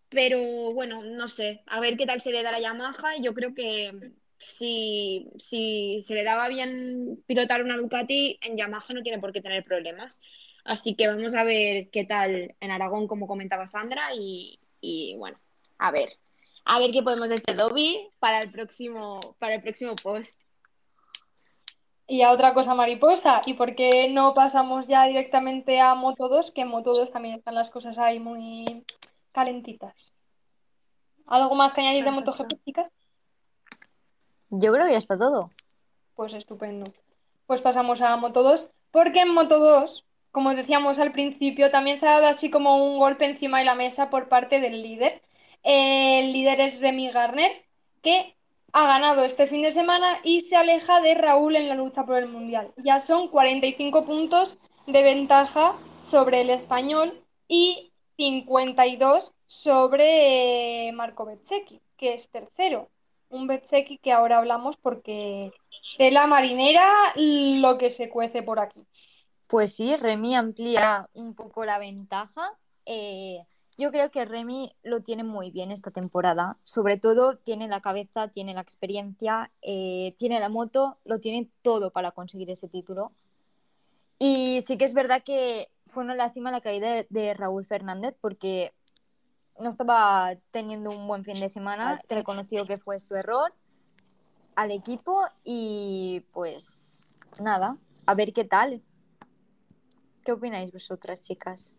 Pero bueno, no sé, a ver qué tal se le da la Yamaha. Yo creo que si, si se le daba bien pilotar una Ducati, en Yamaha no tiene por qué tener problemas. Así que vamos a ver qué tal en Aragón, como comentaba Sandra, y, y bueno, a ver, a ver qué podemos decir de Dobby para el próximo, para el próximo post. Y a otra cosa mariposa, ¿y por qué no pasamos ya directamente a Moto 2? Que en Moto 2 también están las cosas ahí muy calentitas. ¿Algo más que añadir de. MotoGP, chicas? Yo creo que ya está todo. Pues estupendo. Pues pasamos a Moto 2, porque en Moto 2, como decíamos al principio, también se ha dado así como un golpe encima de la mesa por parte del líder. El líder es Remy Garner, que ha ganado este fin de semana y se aleja de Raúl en la lucha por el Mundial. Ya son 45 puntos de ventaja sobre el español y 52 sobre eh, Marco Bezzecchi, que es tercero. Un Bezzecchi que ahora hablamos porque de la marinera lo que se cuece por aquí. Pues sí, Remy amplía un poco la ventaja. Eh, yo creo que Remy lo tiene muy bien esta temporada. Sobre todo tiene la cabeza, tiene la experiencia, eh, tiene la moto, lo tiene todo para conseguir ese título. Y sí que es verdad que fue una lástima la caída de, de Raúl Fernández porque no estaba teniendo un buen fin de semana. Reconoció que fue su error al equipo y pues nada, a ver qué tal. ¿Qué opináis vosotras, chicas?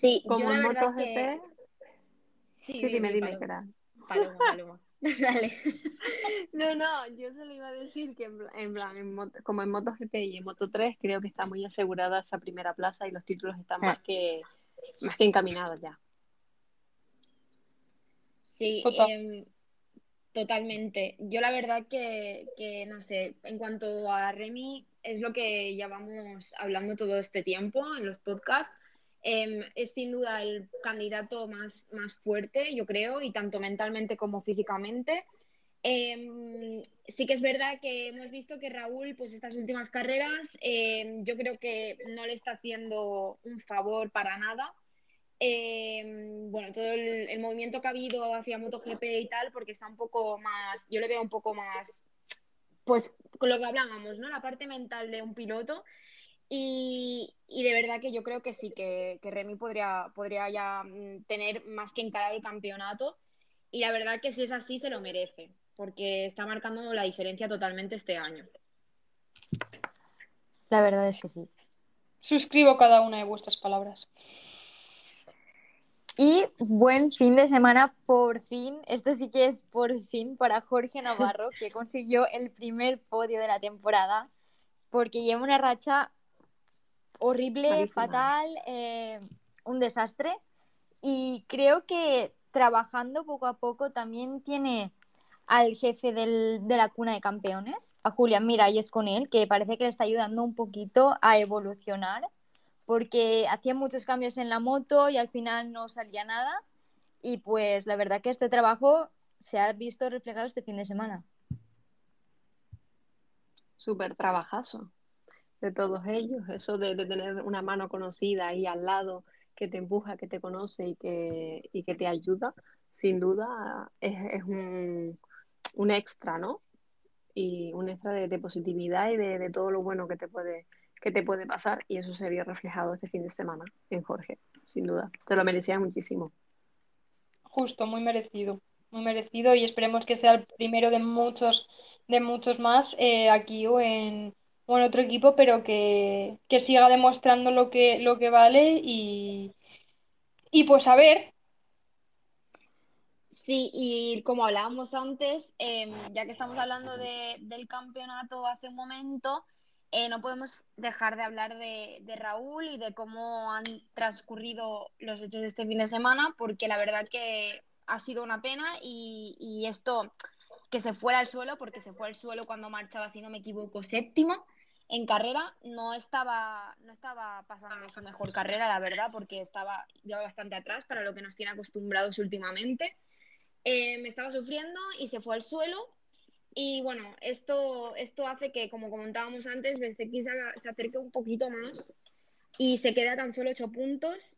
Sí, Como yo la en verdad que... sí, dime, dime, Paloma. era. Paloma, Paloma. Dale. No, no, yo solo iba a decir que en, en plan, en moto- como en MotoGP y en Moto3 creo que está muy asegurada esa primera plaza y los títulos están más que, más que encaminados ya. Sí, Total. em, totalmente. Yo la verdad que, que, no sé, en cuanto a Remy, es lo que llevamos hablando todo este tiempo en los podcasts. Em, es sin duda el candidato más, más fuerte, yo creo, y tanto mentalmente como físicamente. Em, sí que es verdad que hemos visto que Raúl, pues estas últimas carreras, em, yo creo que no le está haciendo un favor para nada. Eh, bueno, todo el, el movimiento que ha habido hacia MotoGP y tal, porque está un poco más, yo le veo un poco más, pues con lo que hablábamos, ¿no? La parte mental de un piloto. Y, y de verdad que yo creo que sí, que, que Remy podría, podría ya mm, tener más que encarado el campeonato. Y la verdad que si es así, se lo merece, porque está marcando la diferencia totalmente este año. La verdad es que sí. Suscribo cada una de vuestras palabras. Y buen fin de semana, por fin. Este sí que es por fin para Jorge Navarro, que consiguió el primer podio de la temporada. porque lleva una racha horrible, Malísima. fatal, eh, un desastre. Y creo que trabajando poco a poco también tiene al jefe del- de la cuna de campeones, a Julián Miralles con él, que parece que le está ayudando un poquito a evolucionar, porque hacía muchos cambios en la moto y al final no salía nada. Y pues la verdad que este trabajo se ha visto reflejado este fin de semana. Súper trabajazo de todos ellos. Eso de, tener una mano conocida ahí al lado que te empuja, que te conoce y que, y que te ayuda, sin duda es, un, un extra, ¿no? Y un extra de, positividad y de, de todo lo bueno que te puede, que te puede pasar. Y eso se vio reflejado este fin de semana en Jorge, sin duda. Se lo merecía muchísimo. Justo, muy merecido, muy merecido y esperemos que sea el primero de muchos, de muchos más eh, aquí en, o otro equipo, pero que, que siga demostrando lo que, lo que vale y, y pues a ver, Sí, y como hablábamos antes, em, ya que estamos hablando de- del campeonato hace un momento, eh, no podemos dejar de hablar de, de Raúl y de cómo han transcurrido los hechos de este fin de semana, porque la verdad que ha sido una pena y, y esto que se fuera al suelo, porque se fue al suelo cuando marchaba, si no me equivoco, séptimo en carrera, no estaba, no estaba pasando su mejor carrera, la verdad, porque estaba iba bastante atrás para lo que nos tiene acostumbrados últimamente. Eh, me estaba sufriendo y se fue al suelo. Y bueno, esto, esto hace que, como comentábamos antes, Bezzecchi se, se acerque un poquito más y se queda tan solo 8 puntos.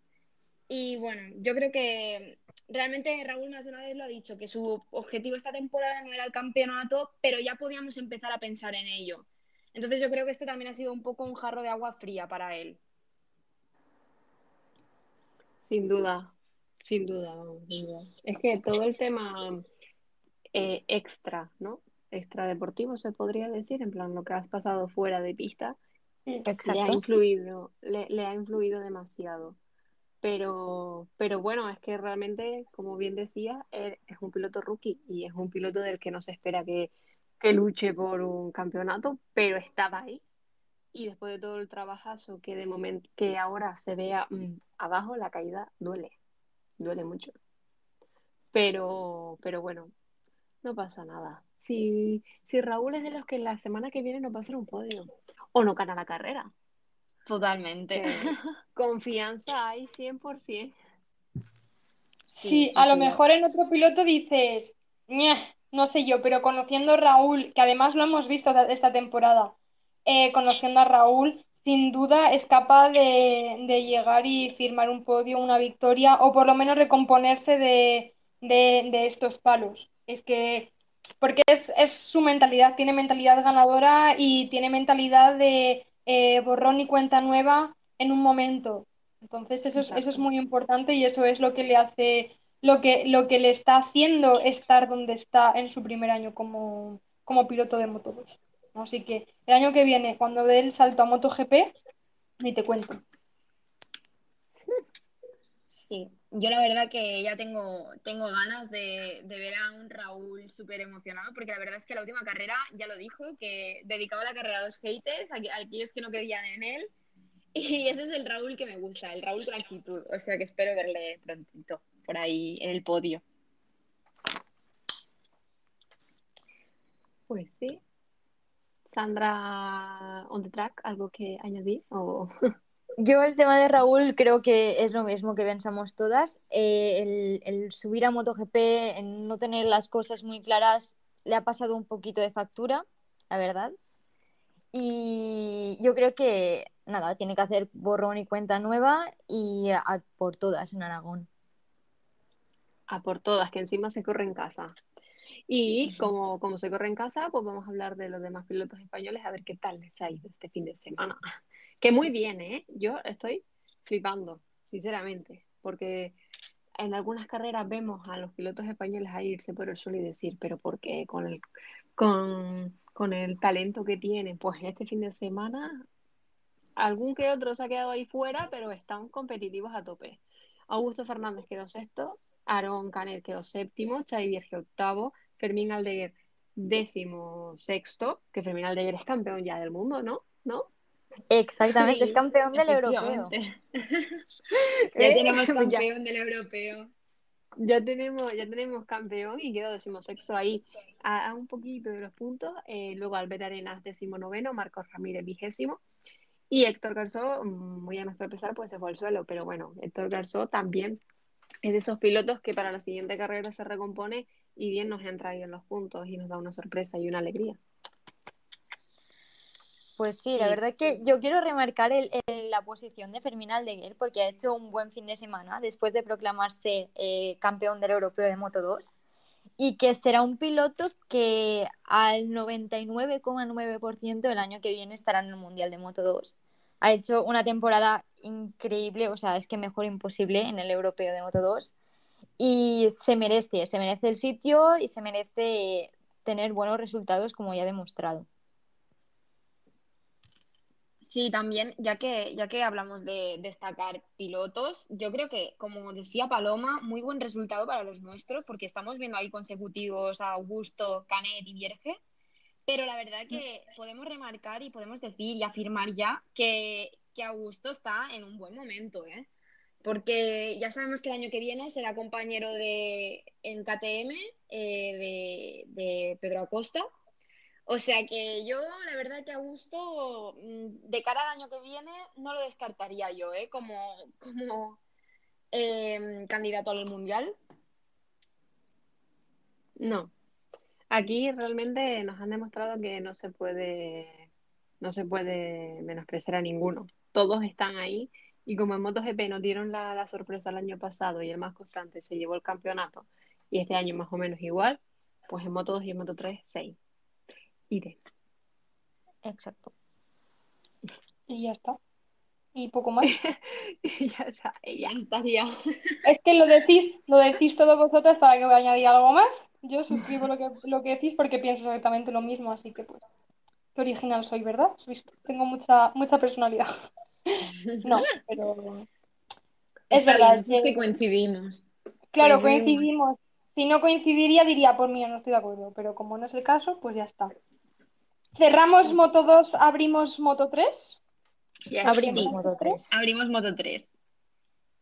Y bueno, yo creo que realmente Raúl más de una vez lo ha dicho, que su objetivo esta temporada no era el campeonato, pero ya podíamos empezar a pensar en ello. Entonces yo creo que esto también ha sido un poco un jarro de agua fría para él. Sin duda, sin duda, sin duda. Es que todo el tema eh, extra, ¿no? Extra deportivo se podría decir, en plan lo que has pasado fuera de pista, le ha Exacto. influido, le, le ha influido demasiado. Pero, pero bueno, es que realmente, como bien decía, es un piloto rookie y es un piloto del que no se espera que, que luche por un campeonato, pero estaba ahí. Y después de todo el trabajazo que de momento, que ahora se vea mm, abajo, la caída duele, duele mucho. Pero, pero bueno, no pasa nada. Si, si Raúl es de los que la semana que viene no pasa un podio o no gana la carrera, Totalmente. confianza hay 100%. sí, sí, a lo sí. mejor en otro piloto dices, no sé yo, pero conociendo a Raúl, que además lo hemos visto esta- temporada, eh, conociendo a Raúl, sin duda es capaz de, de llegar y firmar un podio, una victoria, o por lo menos recomponerse de, de- de estos palos. Es que, porque es, es su mentalidad, tiene mentalidad ganadora y tiene mentalidad de eh, borrón y cuenta nueva en un momento. Entonces eso es, eso es muy importante y eso es lo que le hace, lo que, lo que le está haciendo estar donde está en su primer año como, como piloto de Moto 2. Así que el año que viene, cuando dé el salto a MotoGP, ni te cuento. Sí, yo la verdad que ya tengo, tengo ganas de, de ver a un Raúl súper emocionado, porque la verdad es que la última carrera ya lo dijo, que dedicaba la carrera a los haters, a, a aquellos que no creían en él, y ese es el Raúl que me gusta, el Raúl con actitud, o sea que espero verle prontito por ahí en el podio. Pues sí. Sandra, on the track, ¿algo que añadir? O... Yo el tema de Raúl creo que es lo mismo que pensamos todas. Eh, el, el subir a MotoGP, en no tener las cosas muy claras, le ha pasado un poquito de factura, la verdad. Y yo creo que, nada, tiene que hacer borrón y cuenta nueva y a, a por todas en Aragón. A por todas, que encima se corre en casa. Y como, como se corre en casa, pues vamos a hablar de los demás pilotos españoles, a ver qué tal les ha ido este fin de semana. Que muy bien, ¿eh? Yo estoy flipando, sinceramente, porque en algunas carreras vemos a los pilotos españoles a irse por el suelo y decir, pero ¿por qué? Con el, con, con el talento que tienen. Pues este fin de semana, algún que otro se ha quedado ahí fuera, pero están competitivos a tope. Augusto Fernández quedó sexto, Aaron Canet quedó séptimo, Xavi Vierge octavo, Fermín Aldeguer décimo sexto, que Fermín Aldeguer es campeón ya del mundo, ¿no? ¿no? Exactamente, es campeón del europeo. efectivamente. ¿Eh? Ya tenemos Ya. campeón del europeo. Ya tenemos, ya tenemos campeón y quedó decimosexto ahí a, a un poquito de los puntos. Eh, luego Albert Arenas decimonoveno, Marcos Ramírez vigésimo y Héctor Garzó, mm, muy a nuestro pesar, pues se fue al suelo. Pero bueno, Héctor Garzó también es de esos pilotos que para la siguiente carrera se recompone y bien nos entra ahí en los puntos y nos da una sorpresa y una alegría. Pues sí, la verdad es que yo quiero remarcar el- el- la posición de Fermín Aldeguer porque ha hecho un buen fin de semana después de proclamarse eh, campeón del europeo de Moto 2 y que será un piloto que al 99,9% el año que viene estará en el Mundial de Moto 2. Ha hecho una temporada increíble, o sea, es que mejor imposible en el europeo de Moto 2 y se merece, se merece el sitio y se merece tener buenos resultados como ya ha demostrado. Sí, también, ya que, ya que hablamos de destacar pilotos, yo creo que, como decía Paloma, muy buen resultado para los nuestros, porque estamos viendo ahí consecutivos a Augusto, Canet y Vierge, pero la verdad que podemos remarcar y podemos decir y afirmar ya que, que Augusto está en un buen momento, ¿eh? Porque ya sabemos que el año que viene será compañero de, en KTM eh, de, de Pedro Acosta. O sea que yo, la verdad que Augusto, mm, de cara al año que viene, no lo descartaría yo, ¿eh? Como, como eh, candidato al Mundial. No. Aquí realmente nos han demostrado que no se puede, no se puede menospreciar a ninguno. Todos están ahí y como en MotoGP nos dieron la, la sorpresa el año pasado y el más constante se llevó el campeonato y este año más o menos igual, pues en Moto 2 y en Moto 3, 6. Idem. Exacto. Y ya está. Y poco más. Y ya está, Ya estaría. Es que lo decís, lo decís todos vosotras para que voy a añadir algo más. Yo suscribo lo que, lo que decís porque pienso exactamente lo mismo, así que pues, qué original soy, ¿verdad? ¿Has visto? Tengo mucha, mucha personalidad. No, pero es Está verdad. bien, es que- coincidimos. claro, coincidimos. coincidimos. Si no coincidiría, diría, por mí no estoy de acuerdo, pero como no es el caso, pues ya está. Cerramos Moto 2, abrimos Moto 3. Yes. Abrimos Sí. Moto 3. Abrimos Moto 3.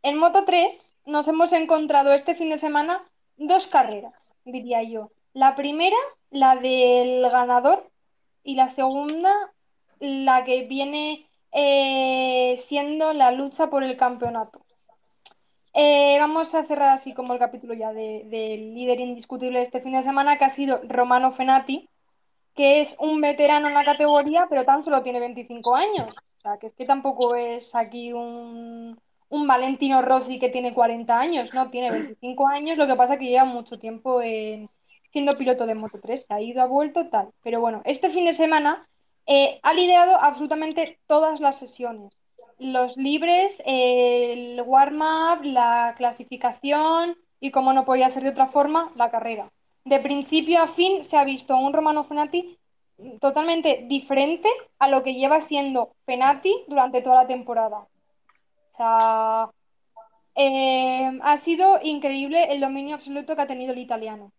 En Moto 3 nos hemos encontrado este fin de semana dos carreras, diría yo. La primera, la del ganador, y la segunda, la que viene eh, siendo la lucha por el campeonato. Eh, vamos a cerrar así como el capítulo ya de- del líder indiscutible de este fin de semana, que ha sido Romano Fenati, que es un veterano en la categoría, pero tan solo tiene 25 años. Que es que tampoco es aquí un, un Valentino Rossi que tiene 40 años, no, tiene 25 años, lo que pasa que lleva mucho tiempo en- siendo piloto de Moto 3, ha ido, ha vuelto, tal. Pero bueno, este fin de semana eh, ha liderado absolutamente todas las sesiones. Los libres, el warm-up, la clasificación y, como no podía ser de otra forma, la carrera. De principio a fin se ha visto un Romano Fenati totalmente diferente a lo que lleva siendo Fenati durante toda la temporada. O sea, eh, ha sido increíble el dominio absoluto que ha tenido el italiano.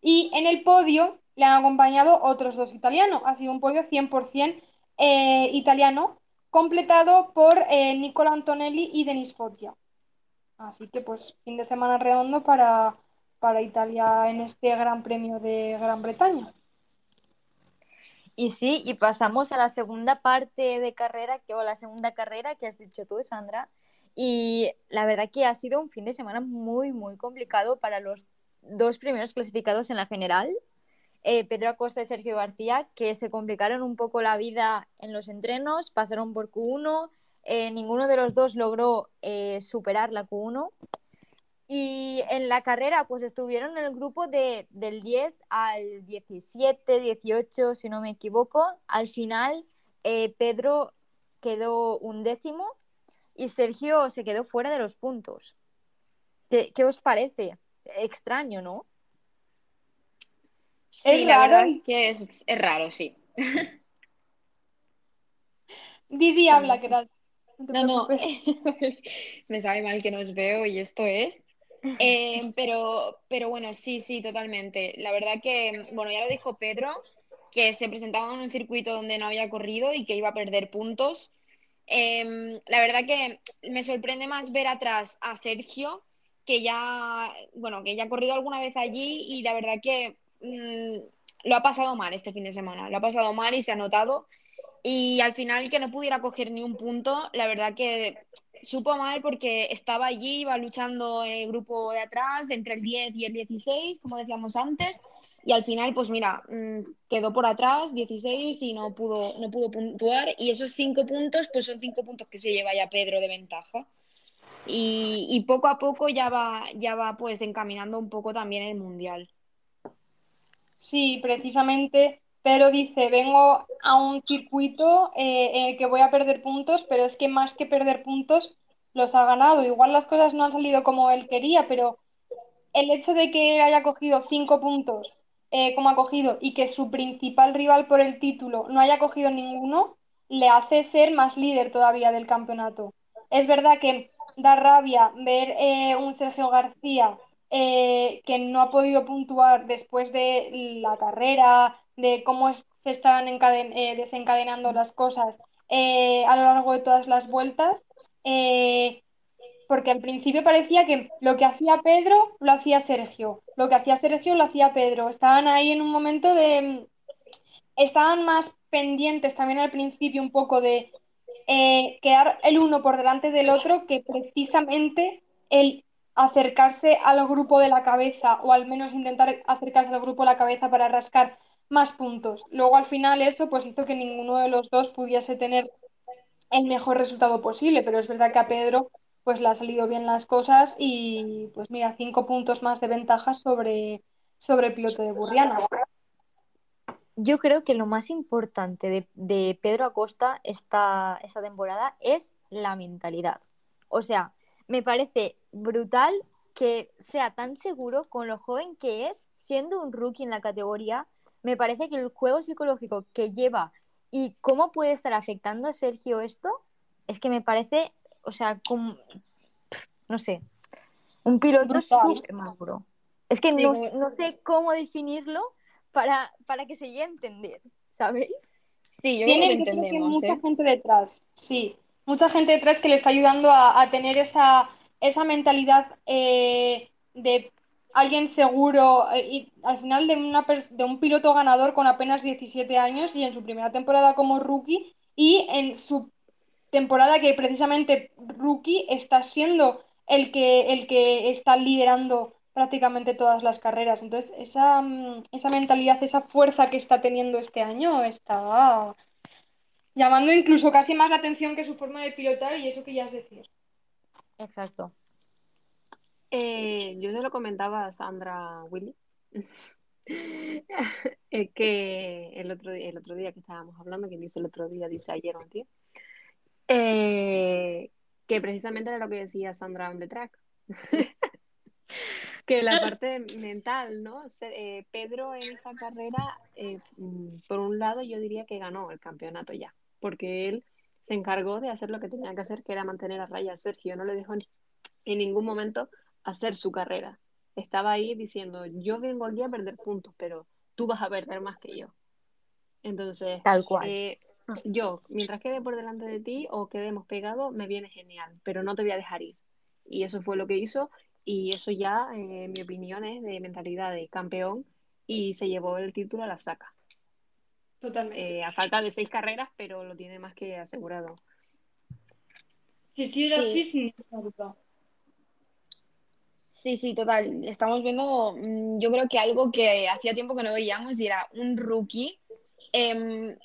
Y en el podio le han acompañado otros dos italianos. Ha sido un podio 100% eh, italiano, completado por eh, Nicola Antonelli y Denis Foggia. Así que pues fin de semana redondo para, para Italia en este Gran Premio de Gran Bretaña. Y sí, y pasamos a la segunda parte de carrera, que, o la segunda carrera que has dicho tú, Sandra. Y la verdad que ha sido un fin de semana muy, muy complicado para los dos primeros clasificados en la general, eh, Pedro Acosta y Sergio García, que se complicaron un poco la vida en los entrenos, pasaron por Q1, eh, ninguno de los dos logró eh, superar la Q1. Y en la carrera, pues estuvieron en el grupo de, del 10 al 17, 18, si no me equivoco. Al final, eh, Pedro quedó un décimo y Sergio se quedó fuera de los puntos. ¿Qué, qué os parece? Extraño, ¿no? Sí, Es la raro verdad es que es, es raro, sí. Didi habla, ¿qué tal? No, no, me sabe mal que no os veo y esto es. Eh, pero, pero bueno, sí, sí, totalmente. La verdad que, bueno, ya lo dijo Pedro, que se presentaba en un circuito donde no había corrido y que iba a perder puntos. Em, la verdad que me sorprende más ver atrás a Sergio, que ya, bueno, que ya ha corrido alguna vez allí y la verdad que mm, lo ha pasado mal este fin de semana, lo ha pasado mal y se ha notado. Y al final que no pudiera coger ni un punto, la verdad que supo mal porque estaba allí, iba luchando en el grupo de atrás, entre el 10 y el 16, como decíamos antes, y al final, pues mira, mm, quedó por atrás, 16, y no pudo, no pudo puntuar, y esos cinco puntos, pues son cinco puntos que se lleva ya Pedro de ventaja. Y, y poco a poco ya va, ya va pues encaminando un poco también el Mundial. Sí, precisamente pero dice, vengo a un circuito eh, en el que voy a perder puntos, pero es que más que perder puntos, los ha ganado. Igual las cosas no han salido como él quería, pero el hecho de que él haya cogido cinco puntos eh, como ha cogido y que su principal rival por el título no haya cogido ninguno, le hace ser más líder todavía del campeonato. Es verdad que da rabia ver eh, un Sergio García que no ha podido puntuar después de la carrera, de cómo se están eh, desencadenando las cosas eh, a lo largo de todas las vueltas, eh, porque al principio parecía que lo que hacía Pedro lo hacía Sergio, lo que hacía Sergio lo hacía Pedro. Estaban ahí en un momento de... Estaban más pendientes también al principio un poco de quedar el uno por delante del otro que precisamente el acercarse al grupo de la cabeza o al menos intentar acercarse al grupo de la cabeza para rascar más puntos. Luego al final eso pues hizo que ninguno de los dos pudiese tener el mejor resultado posible, pero es verdad que a Pedro pues le ha salido bien las cosas y pues mira, cinco puntos más de ventaja sobre, sobre el piloto de Burriana. Yo creo que lo más importante de, Pedro Acosta esta, esta temporada es la mentalidad. O sea, me parece brutal que sea tan seguro con lo joven que es, siendo un rookie en la categoría, me parece que el juego psicológico que lleva y cómo puede estar afectando a Sergio esto, es que me parece, o sea, como, no sé, un piloto súper maduro. Es que no, sé cómo definirlo para, para que se llegue a entender, ¿sabéis? Sí, yo Tiene, creo que mucha ¿eh? gente detrás, sí. Mucha gente detrás que le está ayudando a, tener esa, esa mentalidad eh, de alguien seguro eh, y al final de, una de un piloto ganador con apenas 17 años y en su primera temporada como rookie y en su temporada que precisamente rookie está siendo el que, el que está liderando prácticamente todas las carreras. Entonces, esa, mm, esa mentalidad, esa fuerza que está teniendo este año está llamando incluso casi más la atención que su forma de pilotar y eso que ya es decir. Exacto. Eh, yo se lo comentaba a Sandra Willy. que el otro, día, el otro día que estábamos hablando, quien dice el otro día dice ayer o tío, eh, que precisamente era lo que decía Sandra on the track. que la parte mental, ¿no? Eh, Pedro en esta carrera, mm, por un lado, yo diría que ganó el campeonato ya, porque él se encargó de hacer lo que tenía que hacer, que era mantener a raya a Sergio, no le dejó en ningún momento hacer su carrera. Estaba ahí diciendo, yo vengo aquí a perder puntos, pero tú vas a perder más que yo. Entonces, Tal cual. Eh, yo, mientras quede por delante de ti o quedemos pegados, me viene genial, pero no te voy a dejar ir. Y eso fue lo que hizo y eso ya, eh, en mi opinión, es de mentalidad de campeón y se llevó el título a la saca. Totalmente. Eh, a falta de seis carreras, pero lo tiene más que asegurado. Sí, sí, sí. sí, Sí, sí, total. Estamos viendo, mm, yo creo que algo que hacía tiempo que no veíamos y era un rookie em,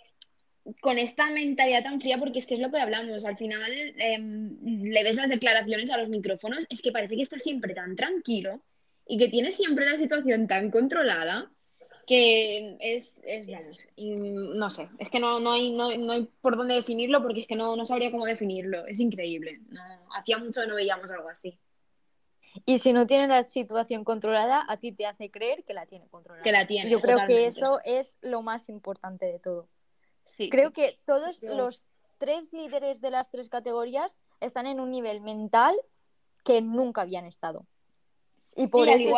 con esta mentalidad tan fría, porque es que es lo que hablamos. Al final em, le ves las declaraciones a los micrófonos, es que parece que está siempre tan tranquilo y que tiene siempre la situación tan controlada que es, es no sé, es que no, no, hay, no, hay por dónde definirlo porque es que no, no sabría cómo definirlo. Es increíble. No, hacía mucho que no veíamos algo así. Y si no tiene la situación controlada, a ti te hace creer que la tiene controlada. Que la tiene. Yo creo que eso es lo más importante de todo. Sí, creo que todos los tres líderes de las tres categorías están en un nivel mental que nunca habían estado. Y por eso,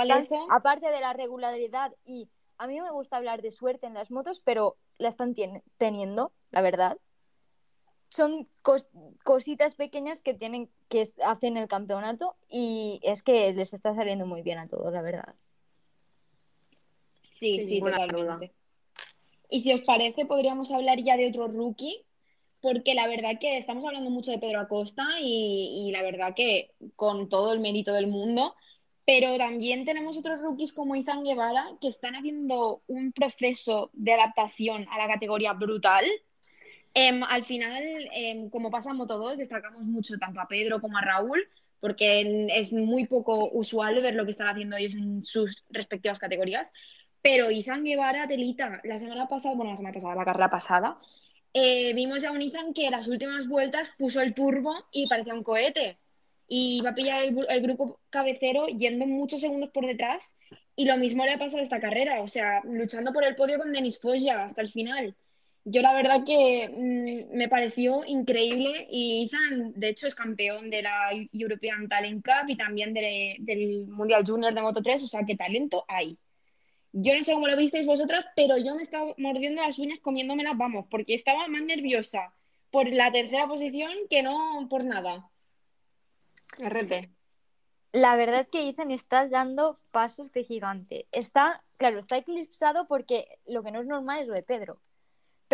aparte de la regularidad, y a mí me gusta hablar de suerte en las motos, pero la están teniendo, la verdad. Son cositas pequeñas que tienen que hacen el campeonato y es que les está saliendo muy bien a todos, la verdad. Sí, sí, totalmente. Y si os parece, podríamos hablar ya de otro rookie, porque la verdad que estamos hablando mucho de Pedro Acosta y, y la verdad que con todo el mérito del mundo, pero también tenemos otros rookies como Izan Guevara que están haciendo un proceso de adaptación a la categoría brutal. Em, al final, em, como pasa en Moto 2, destacamos mucho tanto a Pedro como a Raúl, porque es muy poco usual ver lo que están haciendo ellos en sus respectivas categorías. Pero Izan Guevara, Telita, la semana pasada, bueno, la semana pasada, la carrera pasada, eh, vimos a un Izan que en las últimas vueltas puso el turbo y parecía un cohete y va a pillar el, grupo cabecero yendo muchos segundos por detrás y lo mismo le ha pasado a esta carrera, o sea, luchando por el podio con Denis Foggia hasta el final. Yo la verdad que mm, me pareció increíble y Ethan, de hecho, es campeón de la European Talent Cup y también del Mundial Junior de Moto 3, o sea, qué talento hay. Yo no sé cómo lo visteis vosotras, pero yo me estaba mordiendo las uñas comiéndomelas, vamos, porque estaba más nerviosa por la tercera posición que no por nada. RT. La verdad que Ethan está dando pasos de gigante. Está, claro, está eclipsado porque lo que no es normal es lo de Pedro.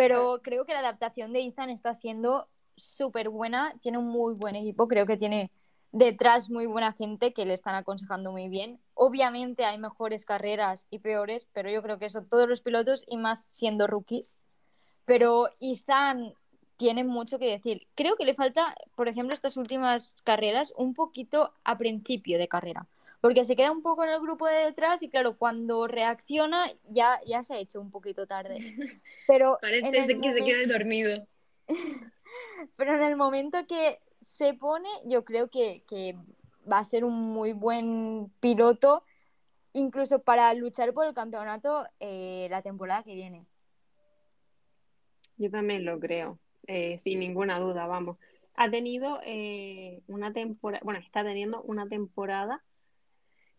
Pero creo que la adaptación de Ethan está siendo súper buena. Tiene un muy buen equipo. Creo que tiene detrás muy buena gente que le están aconsejando muy bien. Obviamente hay mejores carreras y peores, pero yo creo que eso todos los pilotos y más siendo rookies. Pero Ethan tiene mucho que decir. Creo que le falta, por ejemplo, estas últimas carreras, un poquito a principio de carrera. Porque se queda un poco en el grupo de detrás y claro, cuando reacciona ya, ya se ha hecho un poquito tarde. Pero Parece que se queda dormido. Pero en el momento que se pone, yo creo que, va a ser un muy buen piloto, incluso para luchar por el campeonato eh, la temporada que viene. Yo también lo creo. Eh, sin ninguna duda, vamos. Ha tenido eh, una temporada, bueno, está teniendo una temporada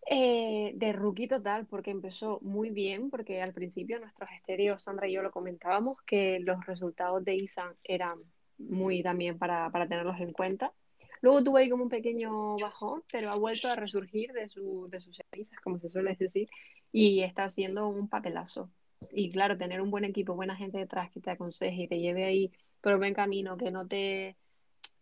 eh, de rookie total, porque empezó muy bien, porque al principio nuestros estéreos, Sandra y yo lo comentábamos, que los resultados de Isan eran muy también para, para tenerlos en cuenta. Luego tuvo ahí como un pequeño bajón, pero ha vuelto a resurgir de, su, de sus cenizas, como se suele decir, y está haciendo un papelazo. Y claro, tener un buen equipo, buena gente detrás que te aconseje y te lleve ahí por buen camino, que no te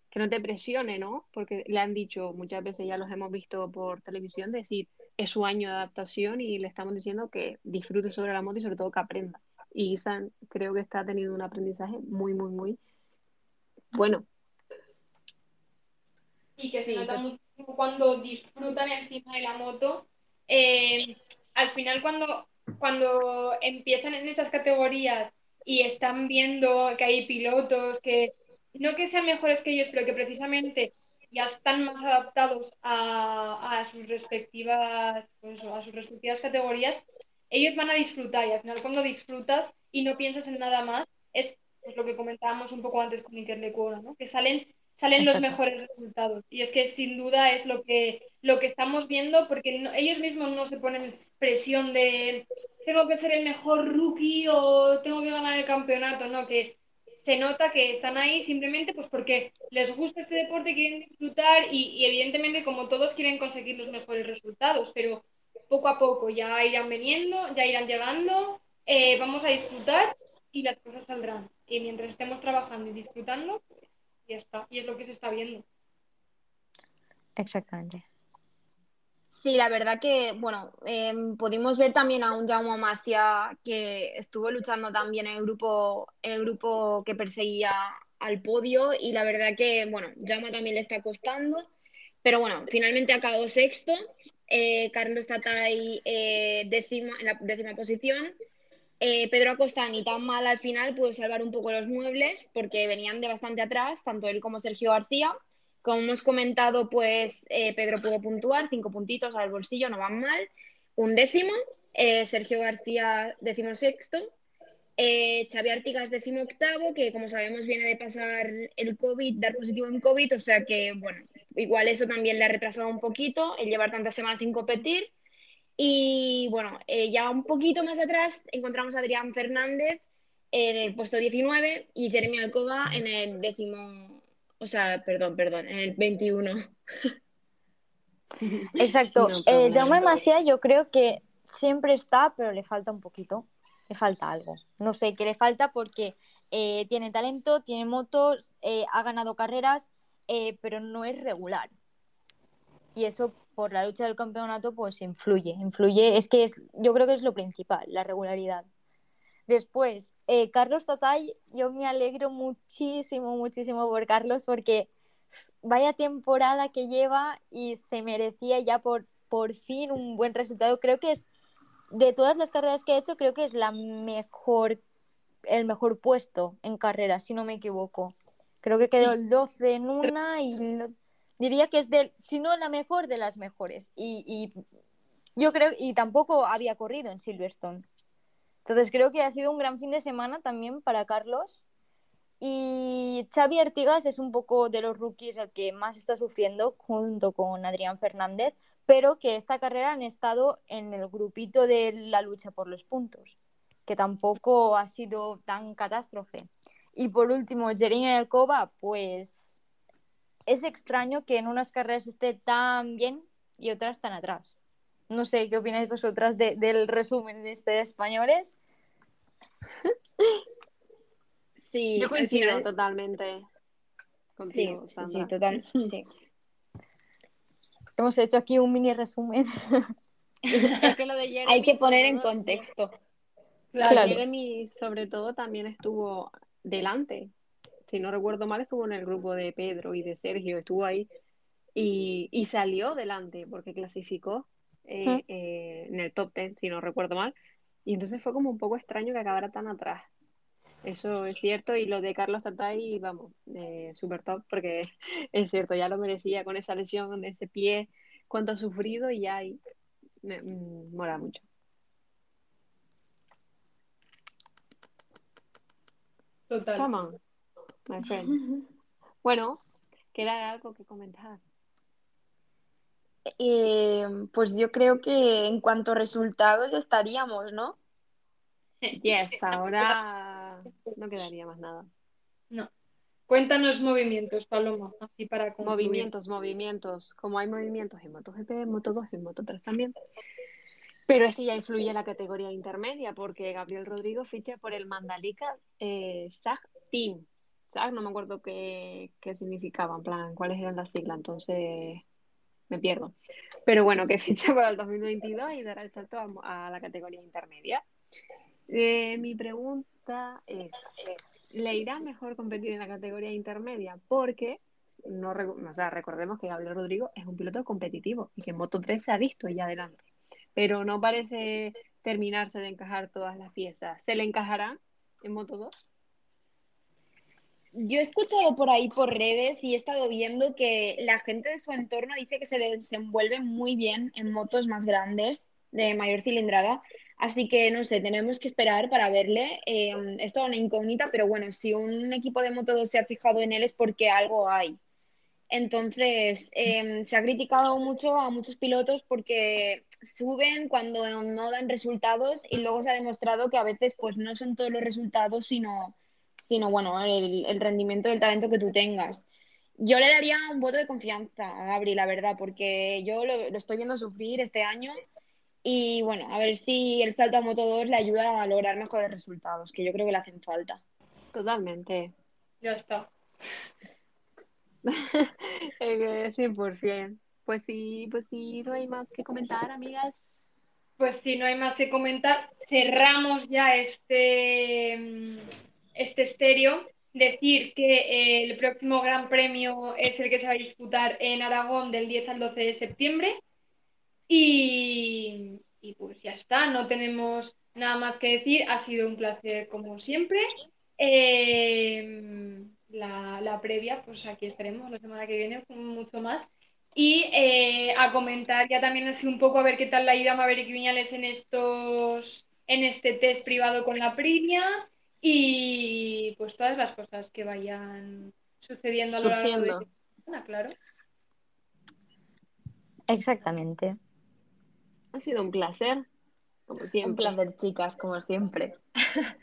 que no te presione, ¿no? Porque le han dicho muchas veces, ya los hemos visto por televisión, decir, es su año de adaptación y le estamos diciendo que disfrute sobre la moto y sobre todo que aprenda. Y Isan creo que está teniendo un aprendizaje muy, muy, muy bueno. Y que se nota muchísimo cuando disfrutan encima de la moto. Eh, al final, cuando, cuando empiezan en esas categorías y están viendo que hay pilotos que no que sean mejores que ellos, pero que precisamente ya están más adaptados a, sus respectivas pues, a sus respectivas categorías, ellos van a disfrutar y al final cuando disfrutas y no piensas en nada más, es pues, lo que comentábamos un poco antes con Iker Lecuona, ¿no? que salen salen los mejores resultados. Y es que sin duda es lo que, lo que estamos viendo, porque ellos mismos no se ponen presión de tengo que ser el mejor rookie o tengo que ganar el campeonato, no, que se nota que están ahí simplemente pues porque les gusta este deporte, quieren disfrutar y, evidentemente como todos quieren conseguir los mejores resultados, pero poco a poco ya irán viniendo, ya irán llegando, eh, vamos a disfrutar y las cosas saldrán. Y mientras estemos trabajando y disfrutando, ya está. Y es lo que se está viendo. Exactamente. Sí, la verdad que, bueno, em, pudimos ver también a un Jaume Masia que estuvo luchando también en el grupo, el grupo que perseguía al podio y la verdad que, bueno, Jaume también le está costando, pero bueno, finalmente acabó sexto, eh, Carlos Tatay eh, décima, en la décima posición, eh, Pedro Acosta ni tan mal al final pudo salvar un poco los muebles porque venían de bastante atrás, tanto él como Sergio García. Como hemos comentado, pues eh, Pedro pudo puntuar, cinco puntitos al bolsillo, no van mal. Un décimo, eh, Sergio García décimo sexto, Xavi Artigas décimo octavo, que como sabemos viene de pasar el COVID, dar positivo en COVID, o sea que, bueno, igual eso también le ha retrasado un poquito el llevar tantas semanas sin competir. Y bueno, eh, ya un poquito más atrás encontramos a Adrián Fernández, en el puesto 19 y Jeremy Alcoba en el décimo, o sea, perdón, perdón, en el 21. Exacto. No eh. Jaume Masia yo creo que siempre está, pero le falta un poquito. Le falta algo. No sé qué le falta porque eh, tiene talento, tiene motos, eh, ha ganado carreras, eh, pero no es regular. Y eso por la lucha del campeonato pues influye. Influye, es que es, yo creo que es lo principal, la regularidad. Después, eh, Carlos Tatay, yo me alegro muchísimo, muchísimo por Carlos porque vaya temporada que lleva y se merecía ya por, por fin un buen resultado. Creo que es, de todas las carreras que ha hecho, creo que es la mejor, el mejor puesto en carrera, si no me equivoco. Creo que quedó el 12 en una y lo- diría que es del, si no la mejor, de las mejores. Y, y yo creo, y tampoco había corrido en Silverstone. Entonces creo que ha sido un gran fin de semana también para Carlos. Y Xavi Artigas es un poco de los rookies el que más está sufriendo junto con Adrián Fernández, pero que esta carrera han estado en el grupito de la lucha por los puntos, que tampoco ha sido tan catástrofe. Y por último, Jeremy Alcoba, pues es extraño que en unas carreras esté tan bien y otras tan atrás. No sé qué opináis vosotras de- del resumen de este de españoles. Sí, Yo coincido final- totalmente Sí, contigo, sí, Sandra. sí, total, sí. Hemos hecho aquí un mini resumen. Es que lo de Jeremy, Hay que poner en contexto. Claro. Jeremy, sobre todo, también estuvo delante. Si no recuerdo mal, estuvo en el grupo de Pedro y de Sergio, estuvo ahí y, y salió delante porque clasificó eh, Hmm. eh, en el top 10, si no recuerdo mal. Y entonces fue como un poco extraño que acabara tan atrás. Eso es cierto. Y lo de Carlos Tatay, vamos, eh, super top, porque es cierto, ya lo merecía con esa lesión de ese pie, cuánto ha sufrido y ya ahí me, mm, mola mucho. Total. Come on, my friend. Bueno, queda algo que comentar. Eh, pues yo creo que en cuanto a resultados estaríamos, ¿no? Yes, ahora no quedaría más nada. No. Cuéntanos movimientos, Paloma, así para concluir. Movimientos, movimientos. Como hay movimientos en MotoGP, en Moto2, en Moto3 también. Pero este ya influye en la categoría intermedia porque Gabriel Rodrigo ficha por el Mandalika eh, SAG Team. SAG no me acuerdo qué, qué significaba, en plan, cuáles eran las siglas, entonces me pierdo. Pero bueno, que ficha para el 2022 y dará el salto a, la categoría intermedia. Eh, mi pregunta es, ¿le irá mejor competir en la categoría intermedia? Porque no, o sea, recordemos que Gabriel Rodrigo es un piloto competitivo y que en Moto 3 se ha visto ya adelante, pero no parece terminarse de encajar todas las piezas. ¿Se le encajará en Moto 2? Yo he escuchado por ahí por redes y he estado viendo que la gente de su entorno dice que se desenvuelve muy bien en motos más grandes, de mayor cilindrada. Así que no sé, tenemos que esperar para verle. Eh, es toda una incógnita, pero bueno, si un equipo de Moto 2 se ha fijado en él es porque algo hay. Entonces, eh, se ha criticado mucho a muchos pilotos porque suben cuando no dan resultados y luego se ha demostrado que a veces pues no son todos los resultados, sino, sino bueno, el, el rendimiento del talento que tú tengas. Yo le daría un voto de confianza a Gabri, la verdad, porque yo lo, lo estoy viendo sufrir este año y bueno, a ver si el salto a Moto 2 le ayuda a lograr mejores resultados, que yo creo que le hacen falta. Totalmente. Ya está. Eh, 100%. Pues sí, pues sí, no hay más que comentar, amigas. Pues si no hay más que comentar, cerramos ya este, mm, este estéreo. Decir que eh, el próximo Gran Premio es el que se va a disputar en Aragón del 10 al 12 de septiembre. Y, y pues ya está, no tenemos nada más que decir. Ha sido un placer como siempre. Eh, la, la previa, pues aquí estaremos la semana que viene mucho más. Y eh, a comentar ya también así un poco a ver qué tal la ida Maverick Viñales en estos, en este test privado con la Prinia y pues todas las cosas que vayan sucediendo a lo largo de la semana, claro. Exactamente. Ha sido un placer, como Un siempre. placer, chicas, como siempre.